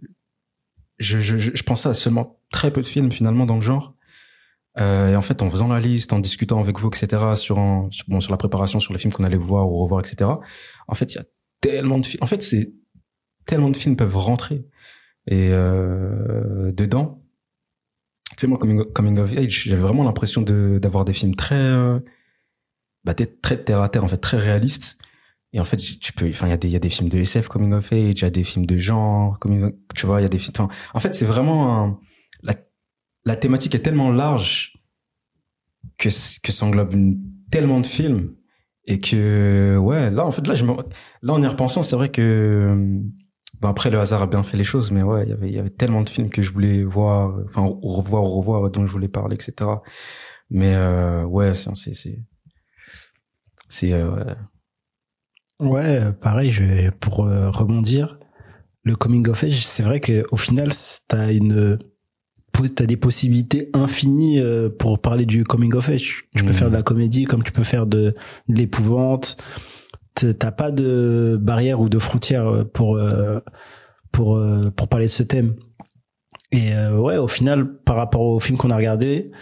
je, je, je je pensais à seulement très peu de films finalement dans le genre. Euh, et en fait, en faisant la liste, en discutant avec vous, etc., sur, sur, bon, sur la préparation, sur les films qu'on allait voir ou revoir, etc., en fait, il y a tellement de films. En fait, c'est tellement de films peuvent rentrer. Et euh, dedans, tu sais, moi, coming, of age, j'avais vraiment l'impression de d'avoir des films très, euh, bah, très terre à terre, en fait, très réalistes. Et en fait, tu peux, enfin, il y a des, il y a des films de SF coming of age, il y a des films de genre, tu vois, il y a des films. En fait, c'est vraiment un, la, thématique est tellement large que que ça englobe tellement de films et que ouais, là, en fait, là, je me, là, en y repensant, c'est vrai que bon, après le hasard a bien fait les choses, mais ouais, il y avait, il y avait tellement de films que je voulais voir, enfin, revoir, revoir, dont je voulais parler, etc. Mais euh, ouais, c'est, c'est, c'est, euh, ouais. Ouais, pareil, je pour rebondir, le coming of age, c'est vrai que au final, t'as une, t'as des possibilités infinies euh, pour parler du coming of age. Tu peux Mhm. faire de la comédie, comme tu peux faire de, de l'épouvante. T'as pas de barrière ou de frontière euh, pour euh, pour pour parler de ce thème. Et ouais, au final, par rapport au film qu'on a regardé,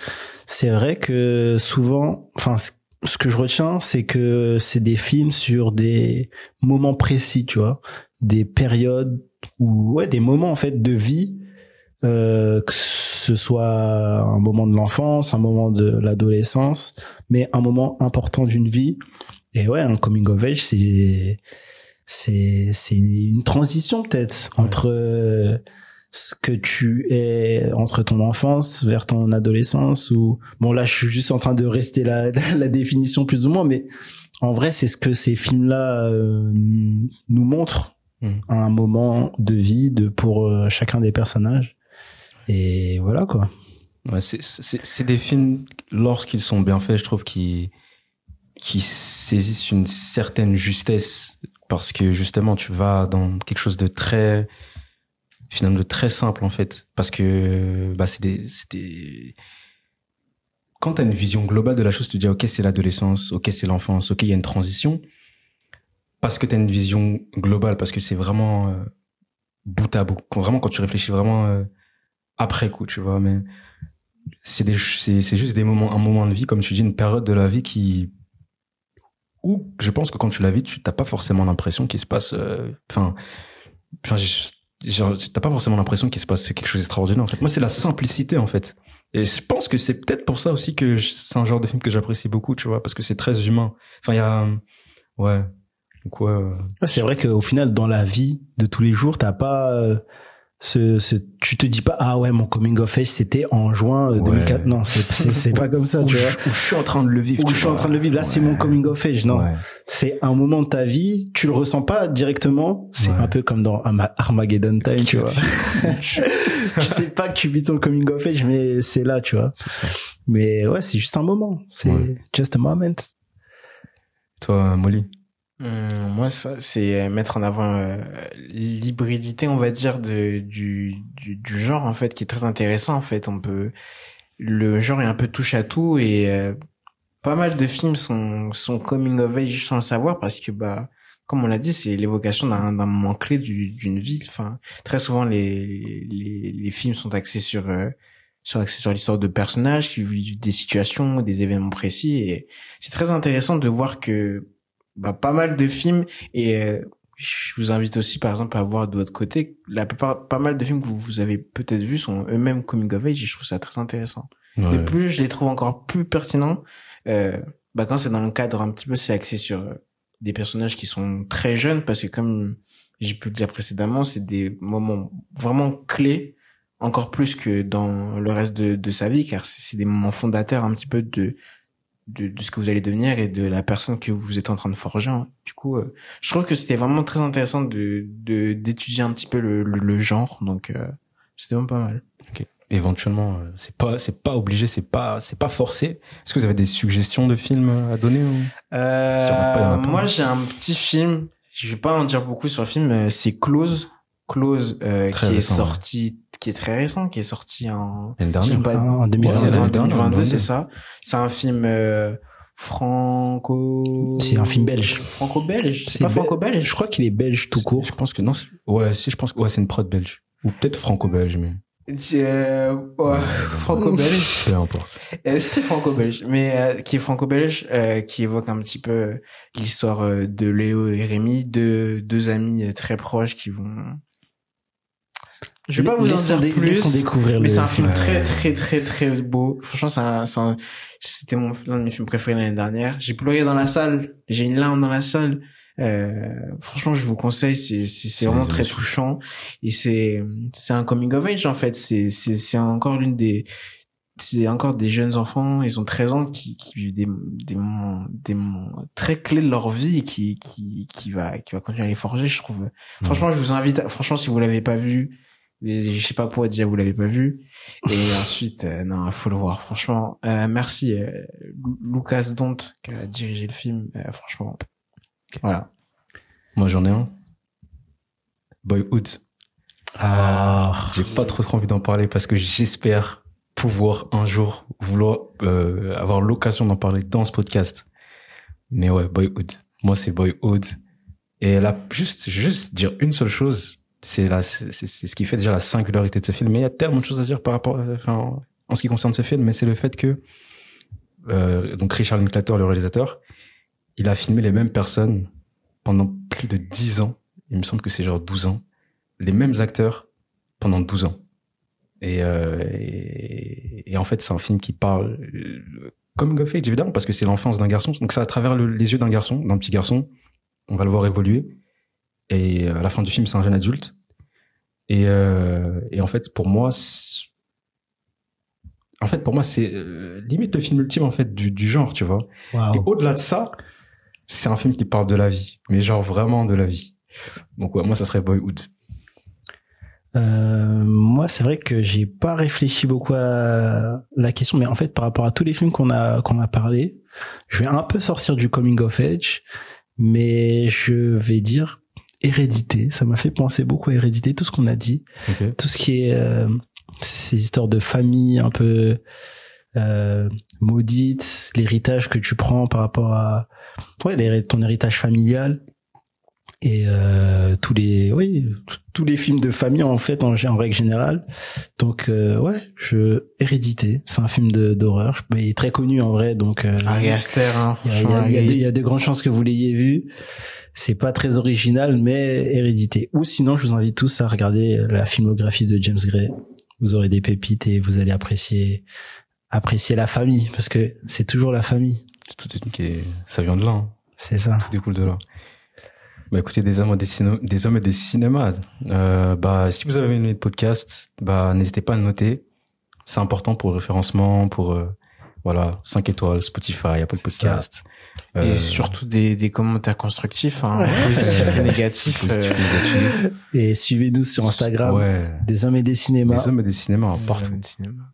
c'est vrai que souvent, enfin, ce- ce que je retiens, c'est que c'est des films sur des moments précis, tu vois, des périodes ou ouais, des moments en fait de vie, euh, que ce soit un moment de l'enfance, un moment de l'adolescence, mais un moment important d'une vie. Et ouais, un coming of age, c'est c'est c'est une transition peut-être entre euh, ce que tu es entre ton enfance vers ton adolescence ou bon là je suis juste en train de rester la [laughs] la définition plus ou moins mais en vrai c'est ce que ces films là nous montrent Mm. à un moment de vie de pour euh, chacun des personnages et voilà quoi Ouais, c'est, des films, lorsqu'ils sont bien faits, je trouve, qui, qui saisissent une certaine justesse. Parce que justement, tu vas dans quelque chose de très, finalement, de très simple, en fait. Parce que, bah, c'est des, des, quand t'as une vision globale de la chose, tu te dis, ok, c'est l'adolescence, ok, c'est l'enfance, ok, il y a une transition. Parce que t'as une vision globale, parce que c'est vraiment, euh, bout à bout. Vraiment, quand tu réfléchis vraiment, euh, après coup, tu vois, mais, c'est c'est c'est juste des moments un moment de vie comme tu dis une période de la vie qui où je pense que quand tu la vis tu t'as pas forcément l'impression qu'il se passe euh, enfin genre, t'as pas forcément l'impression qu'il se passe quelque chose d'extraordinaire moi c'est la simplicité en fait. Et je pense que c'est peut-être pour ça aussi que c'est un genre de film que j'apprécie beaucoup tu vois parce que c'est très humain. Enfin il y a ouais donc ouais euh, Ouais, c'est vrai qu'au final dans la vie de tous les jours t'as pas euh, ce, ce tu te dis pas ah ouais mon coming of age c'était en juin euh, 2004 non c'est c'est c'est pas comme ça tu je, vois. où je suis en train de le vivre où je suis en train de le vivre. Là c'est mon Ouais. coming of age non. Ouais. c'est un moment de ta vie tu le ressens pas directement c'est Ouais. un peu comme dans Arma- Armageddon Time tu vois. [laughs] Tu sais pas que tu vis ton coming of age mais c'est là tu vois. C'est ça. Mais ouais c'est juste un moment. C'est Ouais. just a moment. Toi Molly? Hum, moi, ça, c'est euh, mettre en avant euh, l'hybridité, on va dire, de, du, du, du genre, en fait, qui est très intéressant, en fait. On peut, le genre est un peu touche à tout et euh, pas mal de films sont, sont coming of age sans le savoir parce que, bah, comme on l'a dit, c'est l'évocation d'un, d'un moment clé du, d'une vie. Enfin, très souvent, les, les, les films sont axés sur, euh, sur, axés sur l'histoire de personnages qui des situations, des événements précis et c'est très intéressant de voir que, bah, pas mal de films et euh, je vous invite aussi par exemple à voir de votre côté la plupart pas mal de films que vous, vous avez peut-être vus sont eux-mêmes coming of age et je trouve ça très intéressant Ouais. Et plus je les trouve encore plus pertinents, euh, bah quand c'est dans le cadre un petit peu, c'est axé sur euh, des personnages qui sont très jeunes, parce que comme j'ai pu le dire précédemment, c'est des moments vraiment clés, encore plus que dans le reste de, de sa vie, car c'est des moments fondateurs un petit peu de, de, de ce que vous allez devenir et de la personne que vous êtes en train de forger. hein. Du coup, euh, je trouve que c'était vraiment très intéressant de de- d'étudier un petit peu le, le, le genre, donc euh, c'était vraiment pas mal. Éventuellement, euh, c'est pas, c'est pas obligé, c'est pas, c'est pas forcé. Est-ce que vous avez des suggestions de films à donner ou... Euh, pas, moi, j'ai un petit film. Je vais pas en dire beaucoup sur le film. euh, C'est Close. Close, euh, qui récent, est sorti, qui est très récent, qui est sorti en, pas, En Ouais, 2022. en 2022, 2022, c'est ça. C'est un film euh, franco. C'est un film belge. Franco-belge? C'est pas be- franco-belge? Je crois qu'il est belge tout court. Je pense que non. c'est- Ouais, si je pense que ouais, c'est une prod belge ou peut-être franco-belge, mais Euh, [laughs] ouais, franco-belge. peu importe. Euh, c'est franco-belge, mais euh, qui est franco-belge, euh, qui évoque un petit peu l'histoire euh, de Léo et Rémi, deux, deux amis très proches qui vont. Je vais pas vous en dire plus, mais c'est un film très très très très beau. Franchement, c'est un, c'était mon l'un de mes films préférés l'année dernière. J'ai pleuré dans la salle, j'ai une larme dans la salle. Euh, franchement, je vous conseille, c'est c'est vraiment très touchant et c'est c'est un coming of age en fait. C'est c'est c'est encore l'une des c'est encore des jeunes enfants, ils ont 13 ans qui, qui vivent des, des moments, des moments très clés de leur vie et qui, qui, qui va, qui va continuer à les forger, je trouve. Franchement, je vous invite, à- franchement, si vous l'avez pas vu, je sais pas pourquoi déjà vous l'avez pas vu. Et [laughs] ensuite, euh, non, faut le voir. Franchement, euh, merci, euh, Lu- Lucas Dont, qui a dirigé le film. Euh, franchement, voilà. Moi, j'en ai un. Boyhood. Ah. J'ai pas trop trop envie d'en parler parce que j'espère pouvoir un jour vouloir euh, avoir l'occasion d'en parler dans ce podcast. Mais ouais, Boyhood. Moi, c'est Boyhood. Et là, juste, juste dire une seule chose, c'est la, c'est, ce qui fait déjà la singularité de ce film. Mais il y a tellement de choses à dire par rapport, euh, en ce qui concerne ce film, mais c'est le fait que, euh, donc Richard Linklater, le réalisateur, il a filmé les mêmes personnes pendant plus de 10 ans. Il me semble que c'est genre 12 ans. Les mêmes acteurs pendant 12 ans. Et, euh, et, et en fait, c'est un film qui parle comme of age, évidemment, parce que c'est l'enfance d'un garçon. Donc, c'est à travers le- les yeux d'un garçon, d'un petit garçon. On va le voir évoluer. Et euh, à la fin du film, c'est un jeune adulte. Et, euh, et en fait, pour moi, c'est- en fait, pour moi, c'est euh, limite le film ultime en fait du, du genre, tu vois. Et Waouh. au-delà de ça, c'est un film qui parle de la vie, mais genre vraiment de la vie. Donc ouais, moi, ça serait Boyhood. Euh, moi, c'est vrai que j'ai pas réfléchi beaucoup à la question, mais en fait, par rapport à tous les films qu'on a qu'on a parlé, je vais un peu sortir du coming of age, mais je vais dire Hérédité. Ça m'a fait penser beaucoup à Hérédité, tout ce qu'on a dit, tout ce qui est euh, ces histoires de famille un peu euh, maudites, l'héritage que tu prends par rapport à ouais, ton héritage familial et euh, tous les oui tous les films de famille en fait en, en règle générale donc euh, ouais je hérédité c'est un film de d'horreur Je- il est très connu en vrai donc euh, Ari Aster, hein, il y a, il y a- franchement, il y a de- il y a de grandes chances que vous l'ayez vu c'est pas très original mais hérédité ou sinon je vous invite tous à regarder la filmographie de James Gray vous aurez des pépites et vous allez apprécier apprécier la famille parce que c'est toujours la famille Tout est- ça vient de là. hein. c'est ça Tout découle de là. Bah écoutez, des hommes et des, ciné- des hommes et des cinémas. Euh, bah si vous avez aimé le podcast, bah n'hésitez pas à le noter. C'est important pour le référencement, pour euh, voilà 5 étoiles, Spotify, Apple. Podcast. Et Euh, surtout des, des commentaires constructifs, hein, positifs et négatifs. euh, négatif. et suivez-nous sur Instagram Ouais. des hommes et des cinémas Des hommes et des cinémas, partout. cinéma.